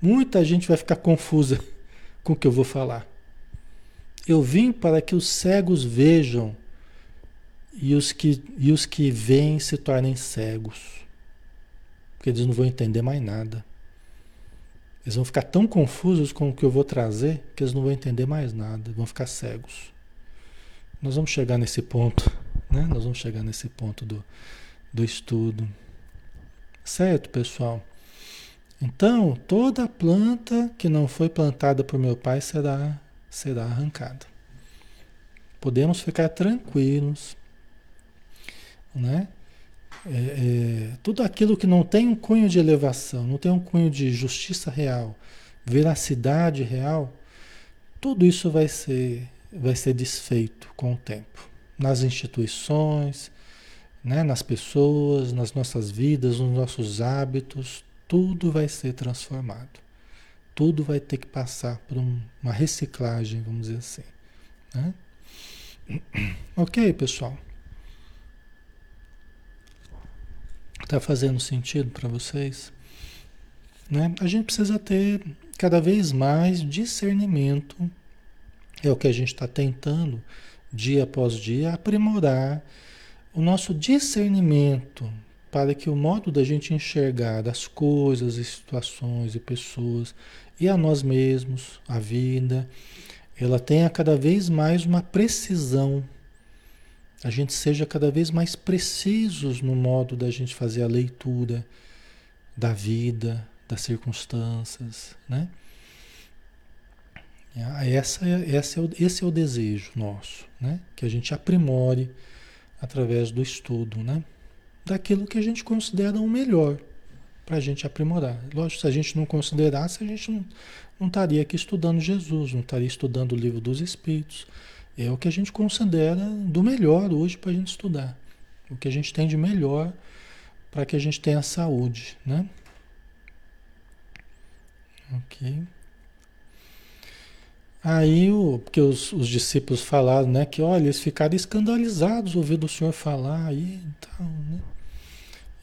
Muita gente vai ficar confusa com o que eu vou falar. Eu vim para que os cegos vejam e os que, e os que veem se tornem cegos porque eles não vão entender mais nada. Eles vão ficar tão confusos com o que eu vou trazer que eles não vão entender mais nada, vão ficar cegos. Nós vamos chegar nesse ponto, né? Nós vamos chegar nesse ponto do, do estudo. Certo, pessoal? Então, toda planta que não foi plantada por meu pai será, será arrancada. Podemos ficar tranquilos, né? É, é, tudo aquilo que não tem um cunho de elevação, não tem um cunho de justiça real, veracidade real, tudo isso vai ser, vai ser desfeito com o tempo. Nas instituições, né, nas pessoas, nas nossas vidas, nos nossos hábitos, tudo vai ser transformado. Tudo vai ter que passar por um, uma reciclagem, vamos dizer assim. Né? Ok, pessoal? Está fazendo sentido para vocês? Né? A gente precisa ter cada vez mais discernimento. É o que a gente está tentando, dia após dia, aprimorar o nosso discernimento para que o modo da gente enxergar as coisas, as situações e pessoas e a nós mesmos, a vida, ela tenha cada vez mais uma precisão a gente seja cada vez mais precisos no modo da gente fazer a leitura da vida, das circunstâncias, né? Essa, essa é o, esse é o desejo nosso, né? Que a gente aprimore através do estudo, né? Daquilo que a gente considera o melhor para a gente aprimorar. Lógico, se a gente não considerasse, a gente não, não estaria aqui estudando Jesus, não estaria estudando o livro dos Espíritos, é o que a gente considera do melhor hoje para a gente estudar. O que a gente tem de melhor para que a gente tenha saúde, né? Ok. Aí, o, porque os, os, discípulos falaram, né, que olha, eles ficaram escandalizados ouvindo o Senhor falar aí e tal, né?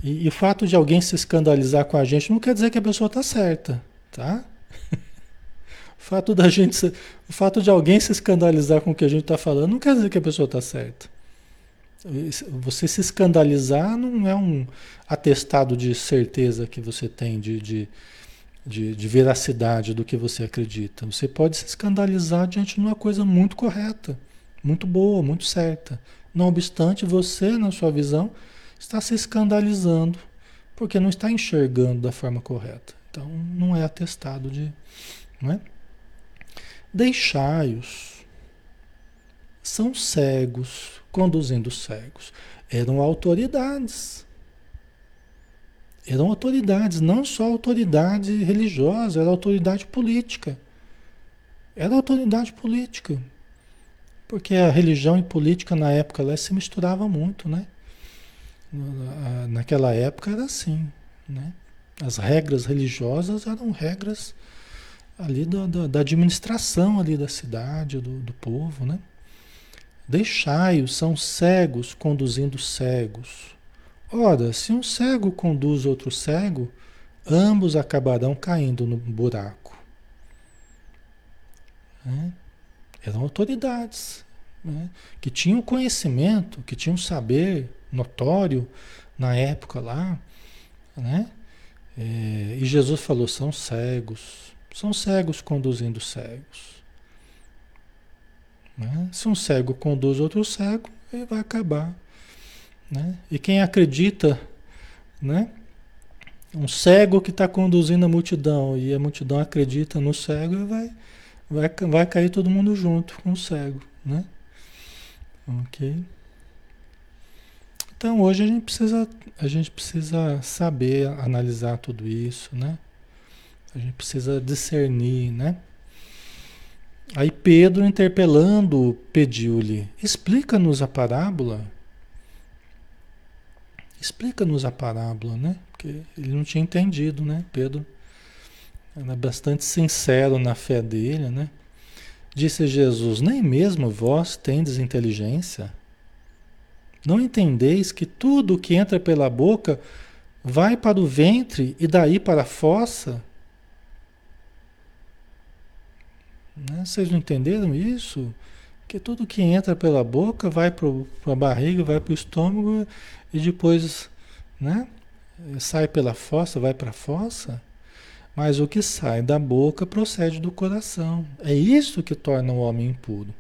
E, e o fato de alguém se escandalizar com a gente não quer dizer que a pessoa está certa, tá? O fato da gente, o fato de alguém se escandalizar com o que a gente está falando não quer dizer que a pessoa está certa. Você se escandalizar não é um atestado de certeza que você tem de, de, de, de veracidade do que você acredita. Você pode se escandalizar diante de uma coisa muito correta, muito boa, muito certa. Não obstante, você, na sua visão, está se escandalizando porque não está enxergando da forma correta. Então, não é atestado de. Não é? Deixai-os. São cegos, conduzindo cegos. Eram autoridades. Eram autoridades, não só autoridade religiosa, era autoridade política. Era autoridade política. Porque a religião e política na época lá se misturava muito, né? Naquela época era assim, né? As regras religiosas eram regras ali da, da, da administração ali da cidade, do, do povo, né? Deixai-os, são cegos conduzindo cegos. Ora, se um cego conduz outro cego, ambos acabarão caindo no buraco. Né? Eram autoridades né? que tinham conhecimento, que tinham saber notório na época lá, né? É, e Jesus falou: são cegos, são cegos conduzindo cegos. Né? Se um cego conduz outro cego, ele vai acabar. Né? E quem acredita, né? um cego que está conduzindo a multidão e a multidão acredita no cego, vai, vai, vai cair todo mundo junto com o cego. Né? Ok? Então hoje a gente precisa, a gente precisa saber analisar tudo isso, né? A gente precisa discernir, né? Aí Pedro, interpelando, pediu-lhe: Explica-nos a parábola. Explica-nos a parábola, né? Porque ele não tinha entendido, né? Pedro era bastante sincero na fé dele, né? Disse Jesus: Nem mesmo vós tendes inteligência? Não entendeis que tudo que entra pela boca vai para o ventre e daí para a fossa? Né? Vocês não entenderam isso? Que tudo que entra pela boca vai para a barriga, vai para o estômago e depois né? sai pela fossa, vai para a fossa. Mas o que sai da boca procede do coração. É isso que torna o homem impuro.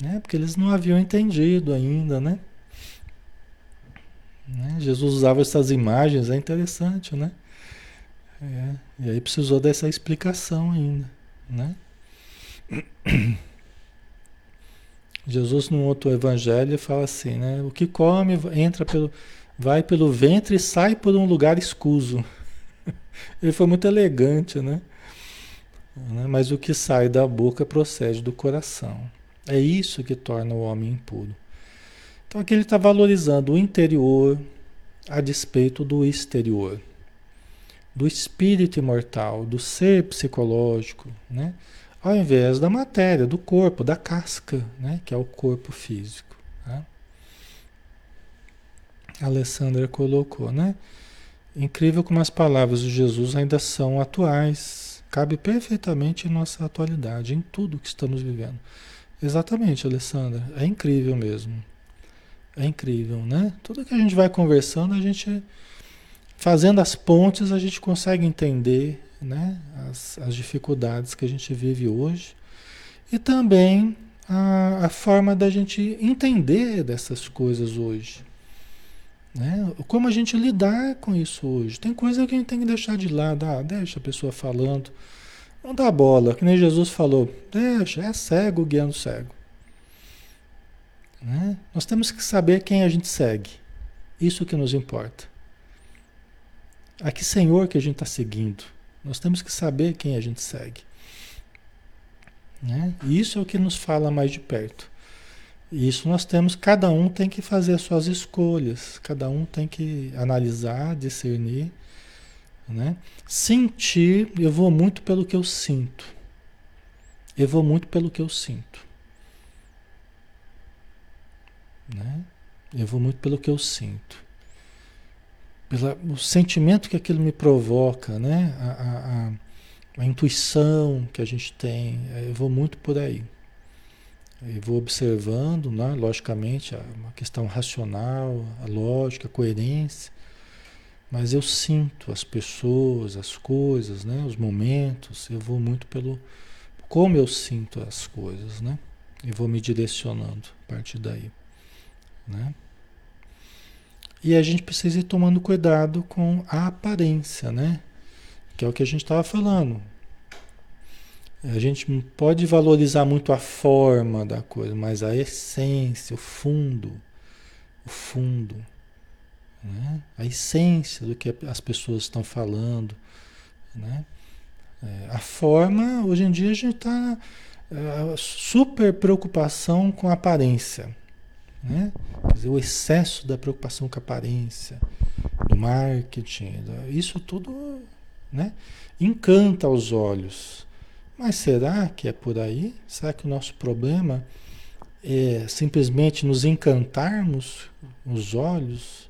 Né? Porque eles não haviam entendido ainda, né? né? Jesus usava essas imagens, é interessante, né? É, e aí precisou dessa explicação ainda, né? Jesus, num outro evangelho, fala assim, né? O que come entra pelo, vai pelo ventre e sai por um lugar escuso. Ele foi muito elegante, né? Mas o que sai da boca procede do coração. É isso que torna o homem impuro. Então aqui ele está valorizando o interior a despeito do exterior, do espírito imortal, do ser psicológico, né? Ao invés da matéria, do corpo, da casca, né? que é o corpo físico. Né? A Alessandra colocou, né? Incrível como as palavras de Jesus ainda são atuais, cabe perfeitamente em nossa atualidade, em tudo que estamos vivendo. Exatamente, Alessandra. É incrível mesmo. É incrível, né? Tudo que a gente vai conversando, a gente fazendo as pontes, a gente consegue entender, né? As, as dificuldades que a gente vive hoje e também a, a forma da gente entender dessas coisas hoje. Né? Como a gente lidar com isso hoje. Tem coisa que a gente tem que deixar de lado. Ah, deixa a pessoa falando. Não dá bola, que nem Jesus falou. Deixa, é cego guiando cego. Né? Nós temos que saber quem a gente segue. Isso que nos importa. A que Senhor que a gente está seguindo. Nós temos que saber quem a gente segue. Né? E isso é o que nos fala mais de perto. Isso nós temos, cada um tem que fazer as suas escolhas, cada um tem que analisar, discernir né? Sentir, eu vou muito pelo que eu sinto. Eu vou muito pelo que eu sinto. Né? Eu vou muito pelo que eu sinto. Pela, o sentimento que aquilo me provoca, né? a, a, a, intuição que a gente tem. Eu vou muito por aí. Eu vou observando, né? logicamente, a, questão racional, a lógica, a coerência. Mas eu sinto as pessoas, as coisas, né? os momentos, eu vou muito pelo como eu sinto as coisas, né? E vou me direcionando a partir daí, né? E a gente precisa ir tomando cuidado com a aparência, né? Que é o que a gente estava falando. A gente pode valorizar muito a forma da coisa, mas a essência, o fundo, o fundo, né? a essência do que as pessoas estão falando. Né? É, a forma, hoje em dia a gente está é, super preocupação com a aparência. Né? Quer dizer, o excesso da preocupação com a aparência, do marketing, isso tudo né? Encanta os olhos. Mas será que é por aí? Será que o nosso problema é simplesmente nos encantarmos os olhos,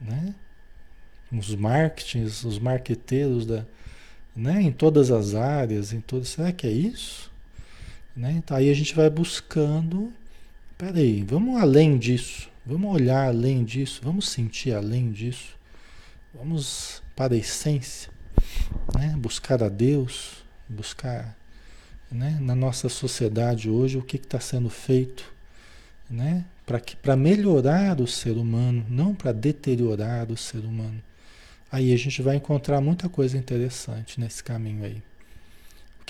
né? Os marketings, os marqueteiros da, né? Em todas as áreas, em todas. Será que é isso? Né? Então aí a gente vai buscando. Peraí, vamos além disso. Vamos olhar além disso. Vamos sentir além disso. Vamos para a essência, né? Buscar a Deus, buscar, né? Na nossa sociedade hoje o que está sendo feito, né? Para melhorar o ser humano, não para deteriorar o ser humano. Aí a gente vai encontrar muita coisa interessante nesse caminho aí.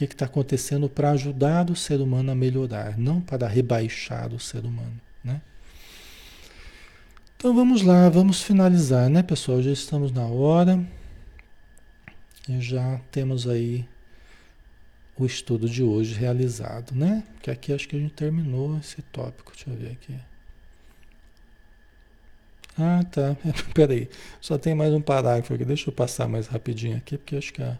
Que está acontecendo para ajudar o ser humano a melhorar, não para rebaixar o ser humano, né? Então vamos lá, vamos finalizar, né, pessoal? Já estamos na hora e já temos aí o estudo de hoje realizado, né? Que aqui acho que a gente terminou esse tópico. Deixa eu ver aqui. Ah, tá. Peraí. Só tem mais um parágrafo aqui. Deixa eu passar mais rapidinho aqui, porque acho que a,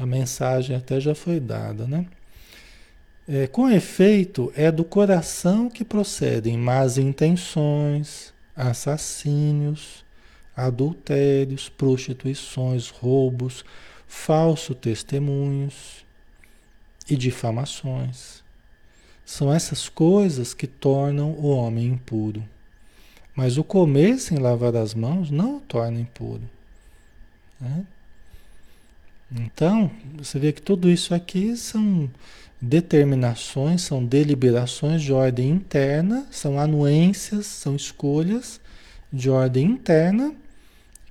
a mensagem até já foi dada, né? É, com efeito, é do coração que procedem más intenções, assassínios, adultérios, prostituições, roubos, falsos testemunhos e difamações. São essas coisas que tornam o homem impuro. Mas o comer sem lavar as mãos não o torna impuro. Né? Então, você vê que tudo isso aqui são determinações, são deliberações de ordem interna, são anuências, são escolhas de ordem interna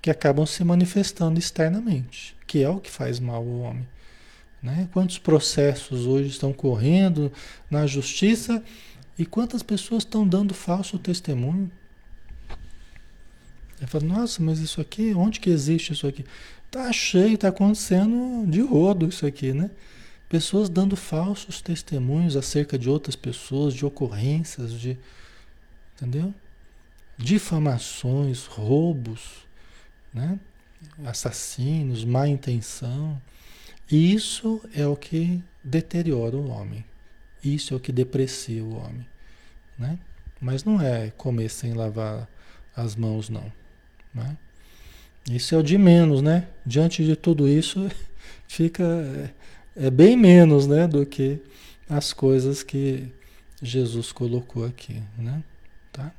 que acabam se manifestando externamente, que é o que faz mal ao homem. Né? Quantos processos hoje estão correndo na justiça e quantas pessoas estão dando falso testemunho ele fala, nossa, mas isso aqui, onde que existe isso aqui? Tá cheio, tá acontecendo de rodo isso aqui, né? Pessoas dando falsos testemunhos acerca de outras pessoas, de ocorrências, de. Entendeu? Difamações, roubos, né? assassinos, má intenção. E isso é o que deteriora o homem. Isso é o que deprecia o homem. Né? Mas não é comer sem lavar as mãos, não. Né? Isso é o de menos, né? Diante de tudo isso, fica é, é bem menos, né, do que as coisas que Jesus colocou aqui, né? Tá?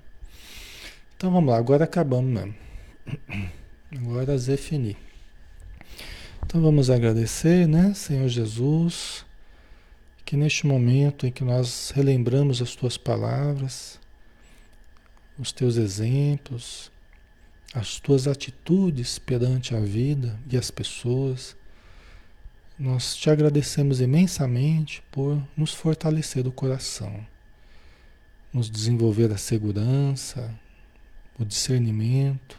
Então vamos lá, agora acabamos mesmo. Agora Zefini. Então vamos agradecer, né, Senhor Jesus, que neste momento em que nós relembramos as tuas palavras, os teus exemplos, as tuas atitudes perante a vida e as pessoas. Nós te agradecemos imensamente por nos fortalecer o coração, nos desenvolver a segurança, o discernimento,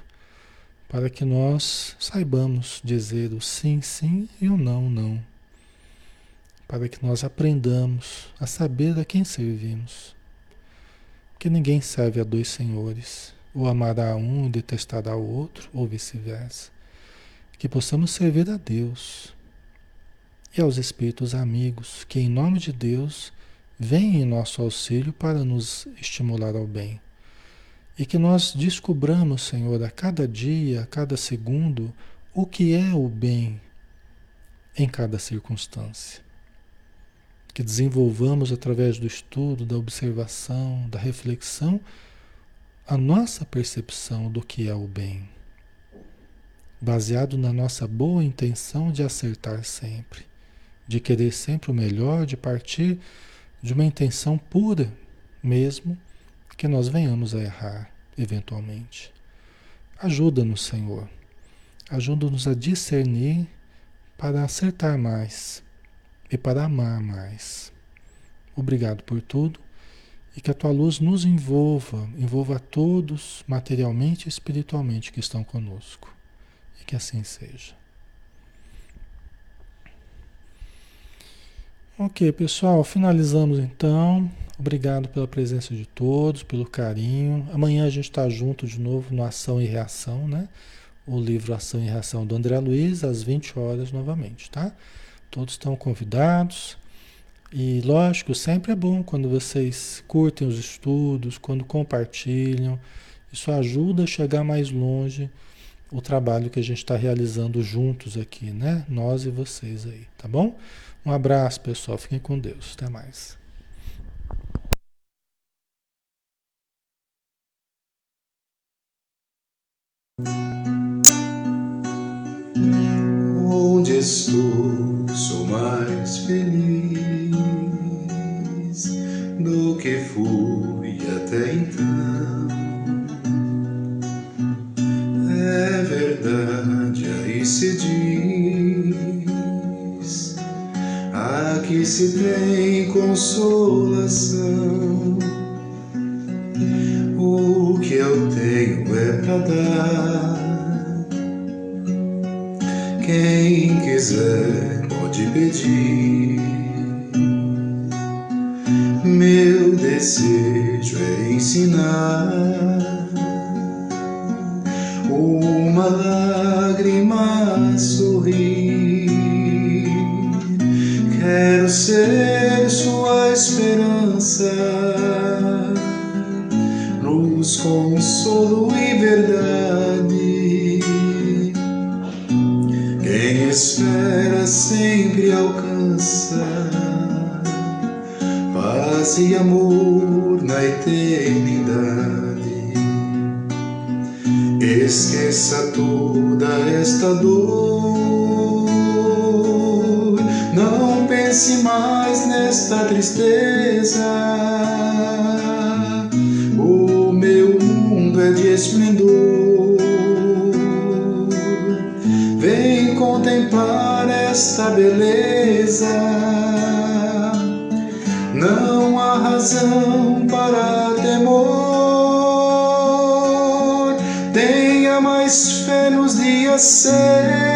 para que nós saibamos dizer o sim, sim e o não, não. Para que nós aprendamos a saber a quem servimos. Que ninguém serve a dois senhores ou amará um e detestará o outro, ou vice-versa. Que possamos servir a Deus e aos Espíritos amigos, que em nome de Deus vêm em nosso auxílio para nos estimular ao bem. E que nós descubramos, Senhor, a cada dia, a cada segundo, o que é o bem em cada circunstância. Que desenvolvamos através do estudo, da observação, da reflexão, a nossa percepção do que é o bem, baseado na nossa boa intenção de acertar sempre, de querer sempre o melhor, de partir de uma intenção pura, mesmo que nós venhamos a errar eventualmente. Ajuda-nos, Senhor. Ajuda-nos a discernir para acertar mais e para amar mais. Obrigado por tudo e que a tua luz nos envolva, envolva a todos, materialmente e espiritualmente, que estão conosco. E que assim seja. Ok, pessoal, finalizamos então. Obrigado pela presença de todos, pelo carinho. Amanhã a gente está junto de novo no Ação e Reação, né? o livro Ação e Reação do André Luiz às 20 horas novamente, tá? Todos estão convidados. E lógico, sempre é bom quando vocês curtem os estudos, quando compartilham. Isso ajuda a chegar mais longe o trabalho que a gente está realizando juntos aqui, né? Nós e vocês aí, tá bom? Um abraço, pessoal. Fiquem com Deus. Até mais. Onde estou, sou mais feliz que fui até então. É verdade, aí se diz, aqui se tem consolação. O que eu tenho é pra dar. Quem quiser pode pedir. Desejo é ensinar uma lágrima a sorrir. Quero ser sua esperança, luz, consolo e verdade. Quem espera sempre alcança paz e amor na eternidade. Esqueça toda esta dor, não pense mais nesta tristeza. O meu mundo é de esplendor. Vem contemplar esta beleza. Razão para temor. Tenha mais fé nos dias seus.